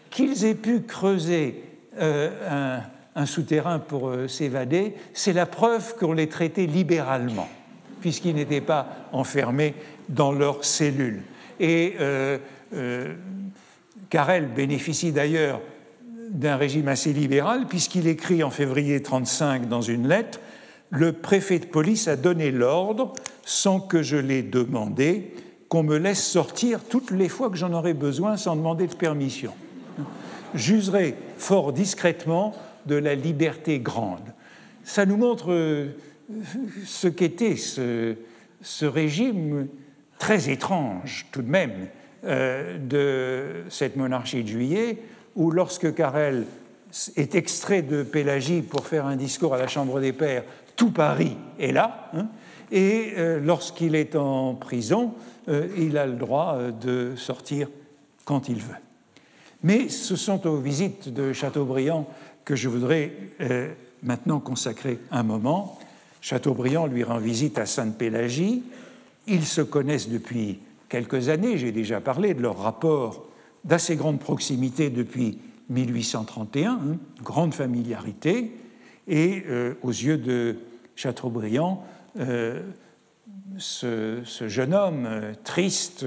qu'ils aient pu creuser euh, un, souterrain pour euh, s'évader, c'est la preuve qu'on les traitait libéralement, puisqu'ils n'étaient pas enfermés dans leurs cellules. Et Carrel bénéficie d'ailleurs d'un régime assez libéral, puisqu'il écrit en février 1935 dans une lettre Le préfet de police a donné l'ordre, sans que je l'ai demandé, qu'on me laisse sortir toutes les fois que j'en aurai besoin sans demander de permission. J'userai fort discrètement de la liberté grande. Ça nous montre euh, ce qu'était ce, régime très étrange tout de même euh, de cette monarchie de juillet, où lorsque Carrel est extrait de Pélagie pour faire un discours à la Chambre des Pairs, tout Paris est là, hein, et euh, lorsqu'il est en prison, il a le droit de sortir quand il veut. Mais ce sont aux visites de Chateaubriand que je voudrais maintenant consacrer un moment. Chateaubriand lui rend visite à Sainte-Pélagie. Ils se connaissent depuis quelques années, j'ai déjà parlé de leur rapport d'assez grande proximité depuis 1831, hein, grande familiarité, et euh, aux yeux de Chateaubriand, euh, ce, jeune homme euh, triste,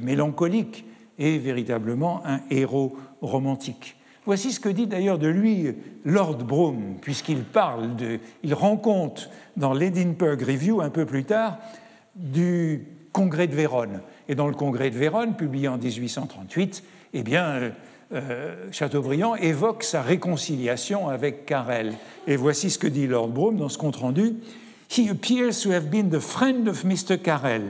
mélancolique, est véritablement un héros romantique. Voici ce que dit d'ailleurs de lui Lord Brougham, puisqu'il parle de, il rend compte dans l'Edinburgh Review un peu plus tard du Congrès de Vérone. Et dans le Congrès de Vérone, publié en 1838, eh bien, euh, euh, Chateaubriand évoque sa réconciliation avec Carrel. Et voici ce que dit Lord Brougham dans ce compte-rendu. He appears to have been the friend of Mr. Carrel.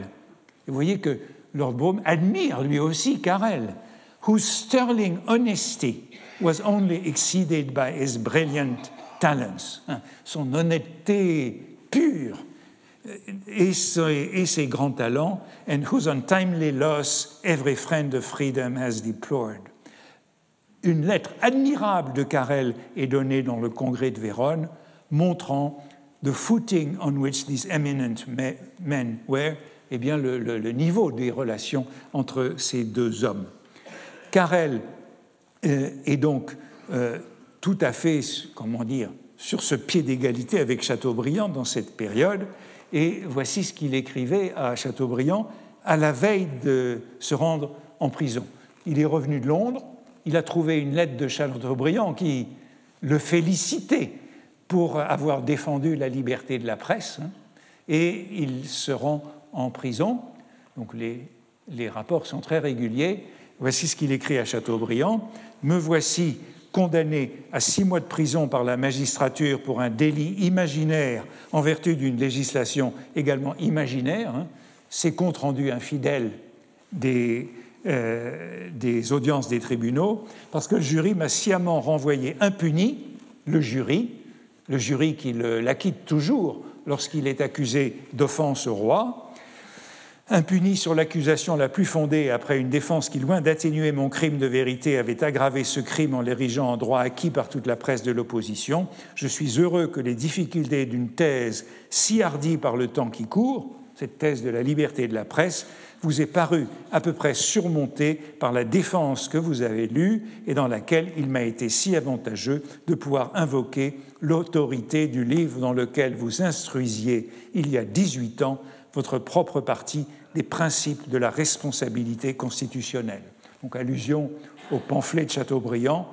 Vous voyez que Lord Brougham admire lui aussi Carrel, whose sterling honesty was only exceeded by his brilliant talents. Hein, son honnêteté pure et ses, grands talents, and whose untimely loss every friend of freedom has deplored. Une lettre admirable de Carrel est donnée dans le congrès de Vérone, montrant the footing on which these eminent men were, eh bien le, niveau des relations entre ces deux hommes. Carrel euh, est donc euh, tout à fait, comment dire, sur ce pied d'égalité avec Chateaubriand dans cette période, et voici ce qu'il écrivait à Chateaubriand à la veille de se rendre en prison. Il est revenu de Londres, il a trouvé une lettre de Chateaubriand qui le félicitait pour avoir défendu la liberté de la presse, hein, et il se rend en prison. Donc les, les rapports sont très réguliers. Voici ce qu'il écrit à Chateaubriand. Me voici condamné à six mois de prison par la magistrature pour un délit imaginaire en vertu d'une législation également imaginaire, hein, c'est compte rendu infidèle des, euh, des audiences des tribunaux, parce que le jury m'a sciemment renvoyé impuni, le jury, le jury qui l'acquitte toujours lorsqu'il est accusé d'offense au roi, Impuni sur l'accusation la plus fondée après une défense qui, loin d'atténuer mon crime de vérité, avait aggravé ce crime en l'érigeant en droit acquis par toute la presse de l'opposition, je suis heureux que les difficultés d'une thèse si hardie par le temps qui court, cette thèse de la liberté de la presse, vous aient paru à peu près surmontée par la défense que vous avez lue et dans laquelle il m'a été si avantageux de pouvoir invoquer l'autorité du livre dans lequel vous instruisiez il y a 18 ans votre propre parti des principes de la responsabilité constitutionnelle. Donc allusion au pamphlet de Chateaubriand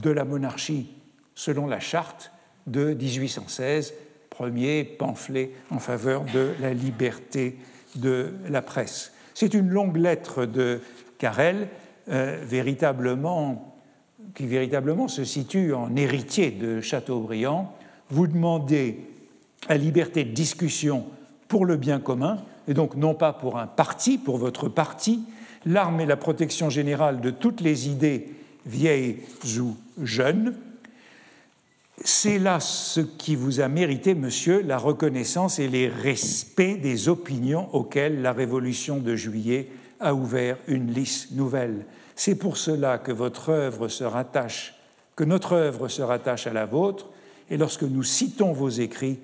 de la monarchie selon la charte de 1816, premier pamphlet en faveur de la liberté de la presse. C'est une longue lettre de Carrel, euh, véritablement, qui véritablement se situe en héritier de Chateaubriand. Vous demandez la liberté de discussion pour le bien commun, et donc non pas pour un parti, pour votre parti, l'arme et la protection générale de toutes les idées vieilles ou jeunes. C'est là ce qui vous a mérité, monsieur, la reconnaissance et les respects des opinions auxquelles la Révolution de juillet a ouvert une liste nouvelle. C'est pour cela que votre œuvre se rattache, que notre œuvre se rattache à la vôtre, et lorsque nous citons vos écrits,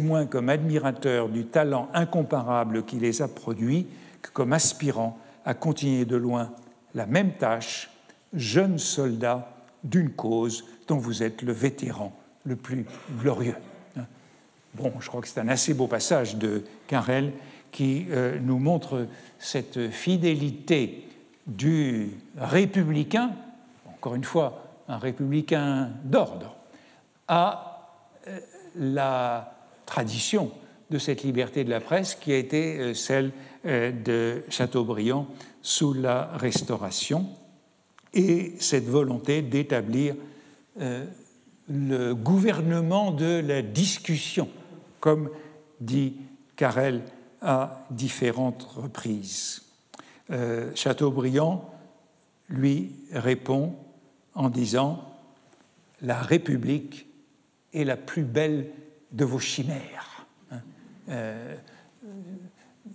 moins comme admirateur du talent incomparable qui les a produits que comme aspirant à continuer de loin la même tâche, jeune soldat d'une cause dont vous êtes le vétéran le plus glorieux. Bon, je crois que c'est un assez beau passage de Carrel qui euh, nous montre cette fidélité du républicain, encore une fois, un républicain d'ordre, à euh, la tradition de cette liberté de la presse qui a été euh, celle euh, de Chateaubriand sous la Restauration et cette volonté d'établir euh, le gouvernement de la discussion, comme dit Carrel à différentes reprises. Chateaubriand lui répond en disant La République est la plus belle de vos chimères. Hein. Euh,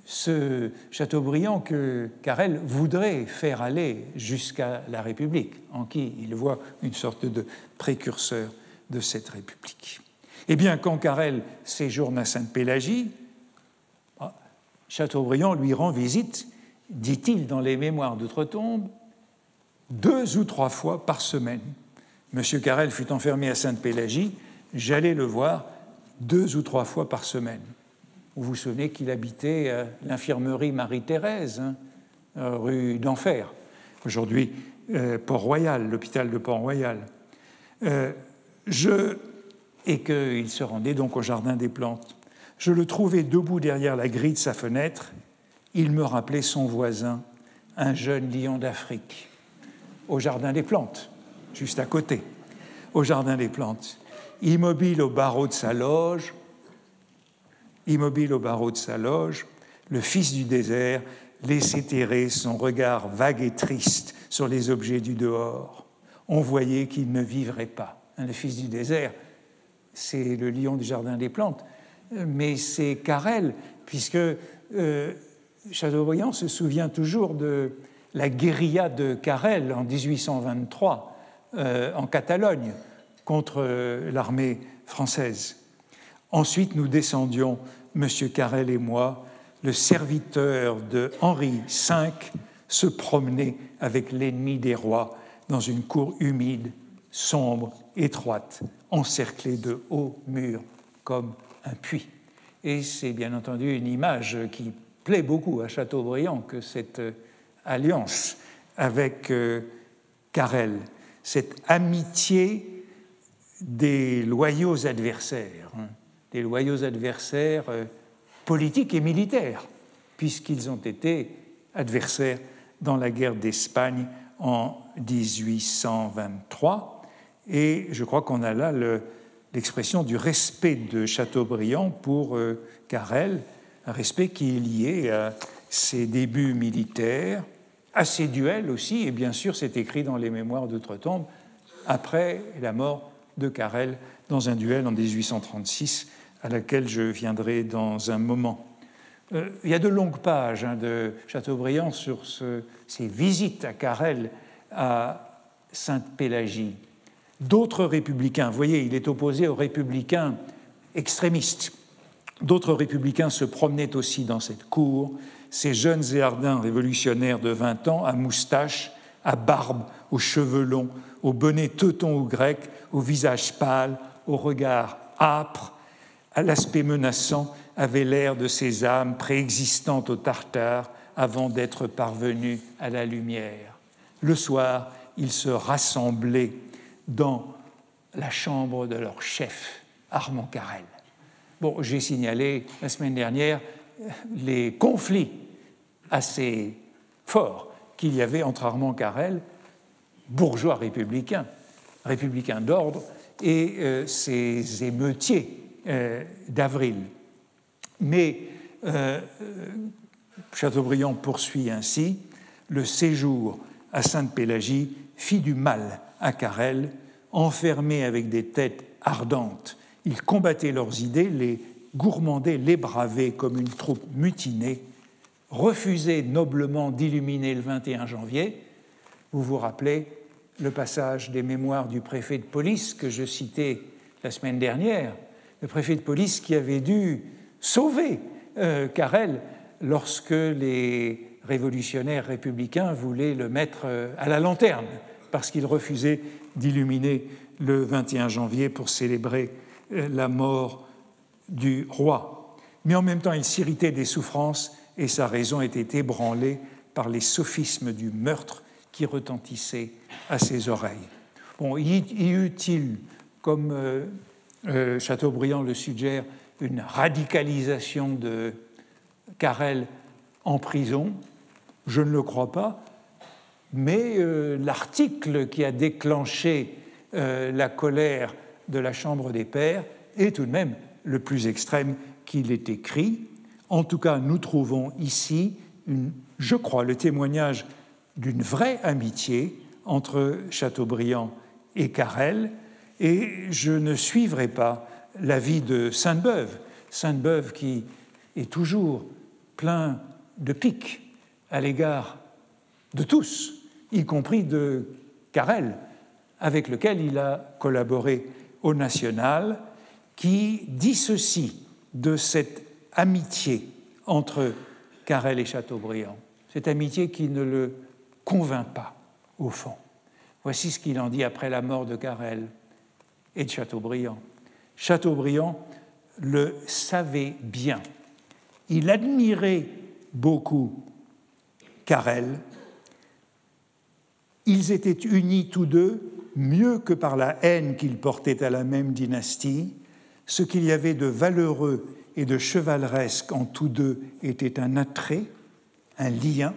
ce Chateaubriand que Carrel voudrait faire aller jusqu'à la République, en qui il voit une sorte de précurseur de cette République. Eh bien, quand Carrel séjourne à Sainte-Pélagie, ah, Chateaubriand lui rend visite, dit-il dans les Mémoires d'Outre-Tombe, deux ou trois fois par semaine. Monsieur Carrel fut enfermé à Sainte-Pélagie, j'allais le voir deux ou trois fois par semaine. Vous vous souvenez qu'il habitait euh, l'infirmerie Marie-Thérèse, hein, euh, rue d'Enfer, aujourd'hui euh, Port-Royal, l'hôpital de Port-Royal. je, et qu'il se rendait donc au Jardin des Plantes. Je le trouvais debout derrière la grille de sa fenêtre. Il me rappelait son voisin, un jeune lion d'Afrique, au Jardin des Plantes, juste à côté, au Jardin des Plantes immobile au barreau de sa loge, immobile au barreau de sa loge, le fils du désert laissait errer son regard vague et triste sur les objets du dehors. On voyait qu'il ne vivrait pas. Hein, le fils du désert, c'est le lion du jardin des plantes, mais c'est Carrel, puisque euh, Chateaubriand se souvient toujours de la guérilla de Carrel en 1823 euh, en Catalogne, contre euh, l'armée française. Ensuite, nous descendions, M. Carrel et moi, le serviteur de Henri V se promenait avec l'ennemi des rois dans une cour humide, sombre, étroite, encerclée de hauts murs comme un puits. Et c'est bien entendu une image qui plaît beaucoup à Chateaubriand que cette euh, alliance avec euh, Carrel, cette amitié des loyaux adversaires, hein, des loyaux adversaires euh, politiques et militaires, puisqu'ils ont été adversaires dans la guerre d'Espagne en 1823. Et je crois qu'on a là l'expression du respect de Chateaubriand pour euh, Carrel, un respect qui est lié à ses débuts militaires, à ses duels aussi, et bien sûr c'est écrit dans les mémoires d'Outre-Tombe, après la mort de Carrel dans un duel en 1836 à laquelle je viendrai dans un moment. Euh, il y a de longues pages hein, de Chateaubriand sur ses visites à Carrel à Sainte-Pélagie. D'autres républicains, vous voyez, il est opposé aux républicains extrémistes. D'autres républicains se promenaient aussi dans cette cour, ces jeunes et ardents révolutionnaires de 20 ans, à moustache, à barbe, aux cheveux longs, au bonnet teuton ou grec, au visage pâle, au regard âpre, à l'aspect menaçant, avait l'air de ces âmes préexistantes au Tartare avant d'être parvenues à la lumière. Le soir, ils se rassemblaient dans la chambre de leur chef, Armand Carrel. Bon, j'ai signalé la semaine dernière les conflits assez forts qu'il y avait entre Armand Carrel bourgeois républicains, républicains d'ordre, et euh, ces émeutiers euh, d'avril. Mais euh, Chateaubriand poursuit ainsi le séjour à Sainte-Pélagie, fit du mal à Carrel, enfermés avec des têtes ardentes. Ils combattaient leurs idées, les gourmandaient, les bravaient comme une troupe mutinée, refusaient noblement d'illuminer le 21 janvier. Vous vous rappelez le passage des mémoires du préfet de police que je citais la semaine dernière, le préfet de police qui avait dû sauver euh, Carrel lorsque les révolutionnaires républicains voulaient le mettre euh, à la lanterne parce qu'il refusait d'illuminer le 21 janvier pour célébrer euh, la mort du roi. Mais en même temps, il s'irritait des souffrances et sa raison était ébranlée par les sophismes du meurtre qui retentissaient à ses oreilles. Bon, y eut-il, comme euh, Chateaubriand le suggère, une radicalisation de Carrel en prison? Je ne le crois pas, mais euh, l'article qui a déclenché euh, la colère de la Chambre des Pairs est tout de même le plus extrême qu'il ait écrit. En tout cas, nous trouvons ici, je crois, le témoignage d'une vraie amitié entre Chateaubriand et Carrel, et je ne suivrai pas l'avis de Sainte-Beuve, Sainte-Beuve qui est toujours plein de piques à l'égard de tous, y compris de Carrel, avec lequel il a collaboré au National, qui dit ceci de cette amitié entre Carrel et Chateaubriand, cette amitié qui ne le convainc pas, au fond. Voici ce qu'il en dit après la mort de Carrel et de Chateaubriand. Chateaubriand le savait bien. Il admirait beaucoup Carrel. Ils étaient unis tous deux mieux que par la haine qu'ils portaient à la même dynastie. Ce qu'il y avait de valeureux et de chevaleresque en tous deux était un attrait, un lien,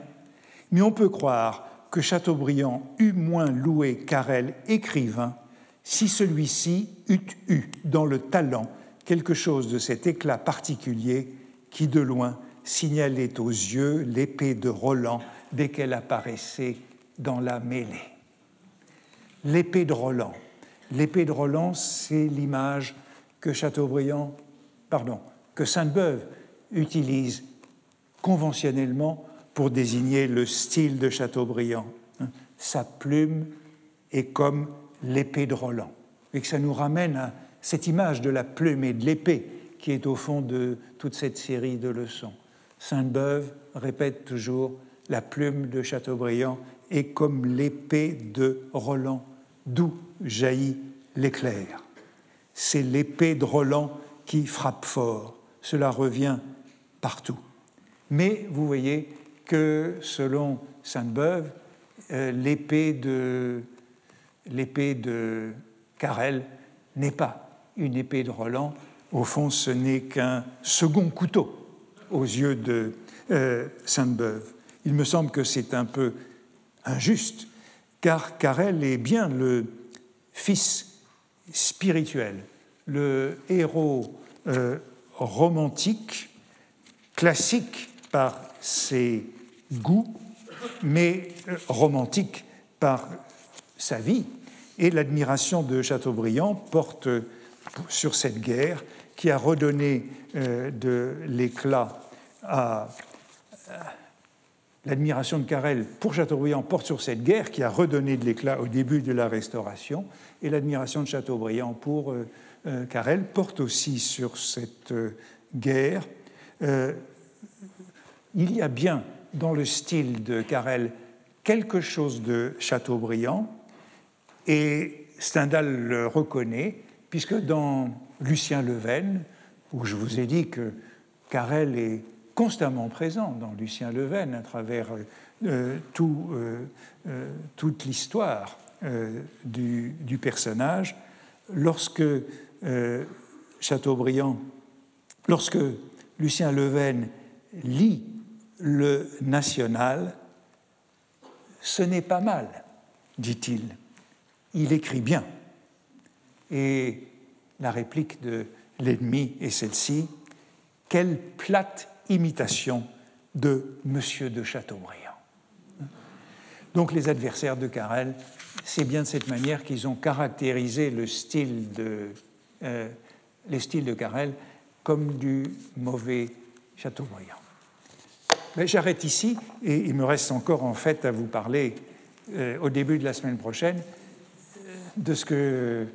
mais on peut croire que Chateaubriand eût moins loué Carrel écrivain si celui-ci eût eu dans le talent quelque chose de cet éclat particulier qui de loin signalait aux yeux l'épée de Roland dès qu'elle apparaissait dans la mêlée. L'épée de Roland. L'épée de Roland, c'est l'image que Chateaubriand, pardon, que Sainte-Beuve utilise conventionnellement pour désigner le style de Chateaubriand. Sa plume est comme l'épée de Roland. Et que ça nous ramène à cette image de la plume et de l'épée qui est au fond de toute cette série de leçons. Sainte-Beuve répète toujours la plume de Chateaubriand est comme l'épée de Roland, d'où jaillit l'éclair. C'est l'épée de Roland qui frappe fort. Cela revient partout. Mais vous voyez que selon Sainte-Beuve, euh, l'épée de l'épée n'est pas une épée de Roland. Au fond, ce n'est qu'un second couteau aux yeux de euh, Sainte-Beuve. Il me semble que c'est un peu injuste, car Carrel est bien le fils spirituel, le héros euh, romantique, classique par ses goûts, mais euh, romantique par sa vie. Et l'admiration de Chateaubriand porte sur cette guerre qui a redonné euh, de l'éclat à. L'admiration de Carrel pour Chateaubriand porte sur cette guerre qui a redonné de l'éclat au début de la Restauration, et l'admiration de Chateaubriand pour euh, euh, Carrel porte aussi sur cette guerre. il y a bien dans le style de Carrel quelque chose de Chateaubriand, et Stendhal le reconnaît, puisque dans Lucien Leven, où je vous ai dit que Carrel est constamment présent dans Lucien Leven à travers euh, euh, euh, toute l'histoire du, du, personnage, lorsque Chateaubriand, lorsque Lucien Leven lit le National, ce n'est pas mal, dit-il il écrit bien. Et la réplique de l'ennemi est celle-ci quelle plate imitation de Monsieur de Chateaubriand. Donc les adversaires de Carrel, c'est bien de cette manière qu'ils ont caractérisé le style de, euh, les styles de Carrel comme du mauvais Chateaubriand. Mais j'arrête ici et il me reste encore en fait à vous parler euh, au début de la semaine prochaine de ce que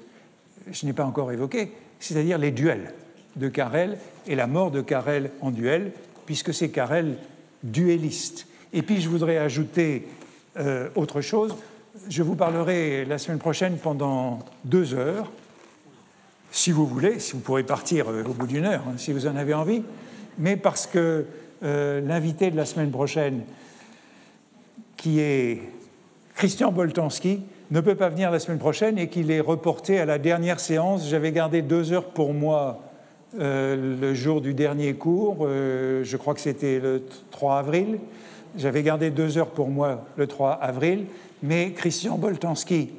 je n'ai pas encore évoqué, c'est-à-dire les duels de Carrel et la mort de Carrel en duel, puisque c'est Carrel duelliste. Et puis je voudrais ajouter euh, autre chose. Je vous parlerai la semaine prochaine pendant deux heures, si vous voulez, si vous pourrez partir euh, au bout d'une heure, hein, si vous en avez envie, mais parce que euh, l'invité de la semaine prochaine, qui est Christian Boltanski, ne peut pas venir la semaine prochaine et qu'il est reporté à la dernière séance. J'avais gardé deux heures pour moi le jour du dernier cours, je crois que c'était le 3 avril. J'avais gardé deux heures pour moi le 3 avril, mais Christian Boltanski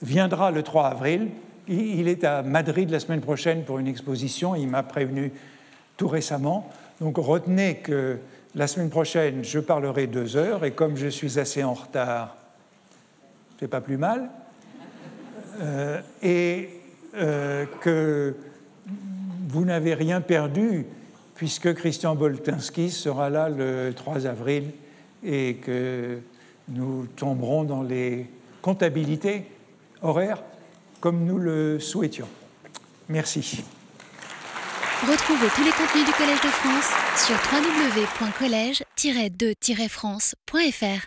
viendra le 3 avril. Il est à Madrid la semaine prochaine pour une exposition. Il m'a prévenu tout récemment. Donc retenez que la semaine prochaine, je parlerai deux heures et comme je suis assez en retard, c'est pas plus mal. Euh, et euh, que vous n'avez rien perdu puisque Christian Boltinski sera là le 3 avril et que nous tomberons dans les comptabilités horaires comme nous le souhaitions. Merci. Retrouvez tous les contenus du Collège de France sur www.colège-2-france.fr.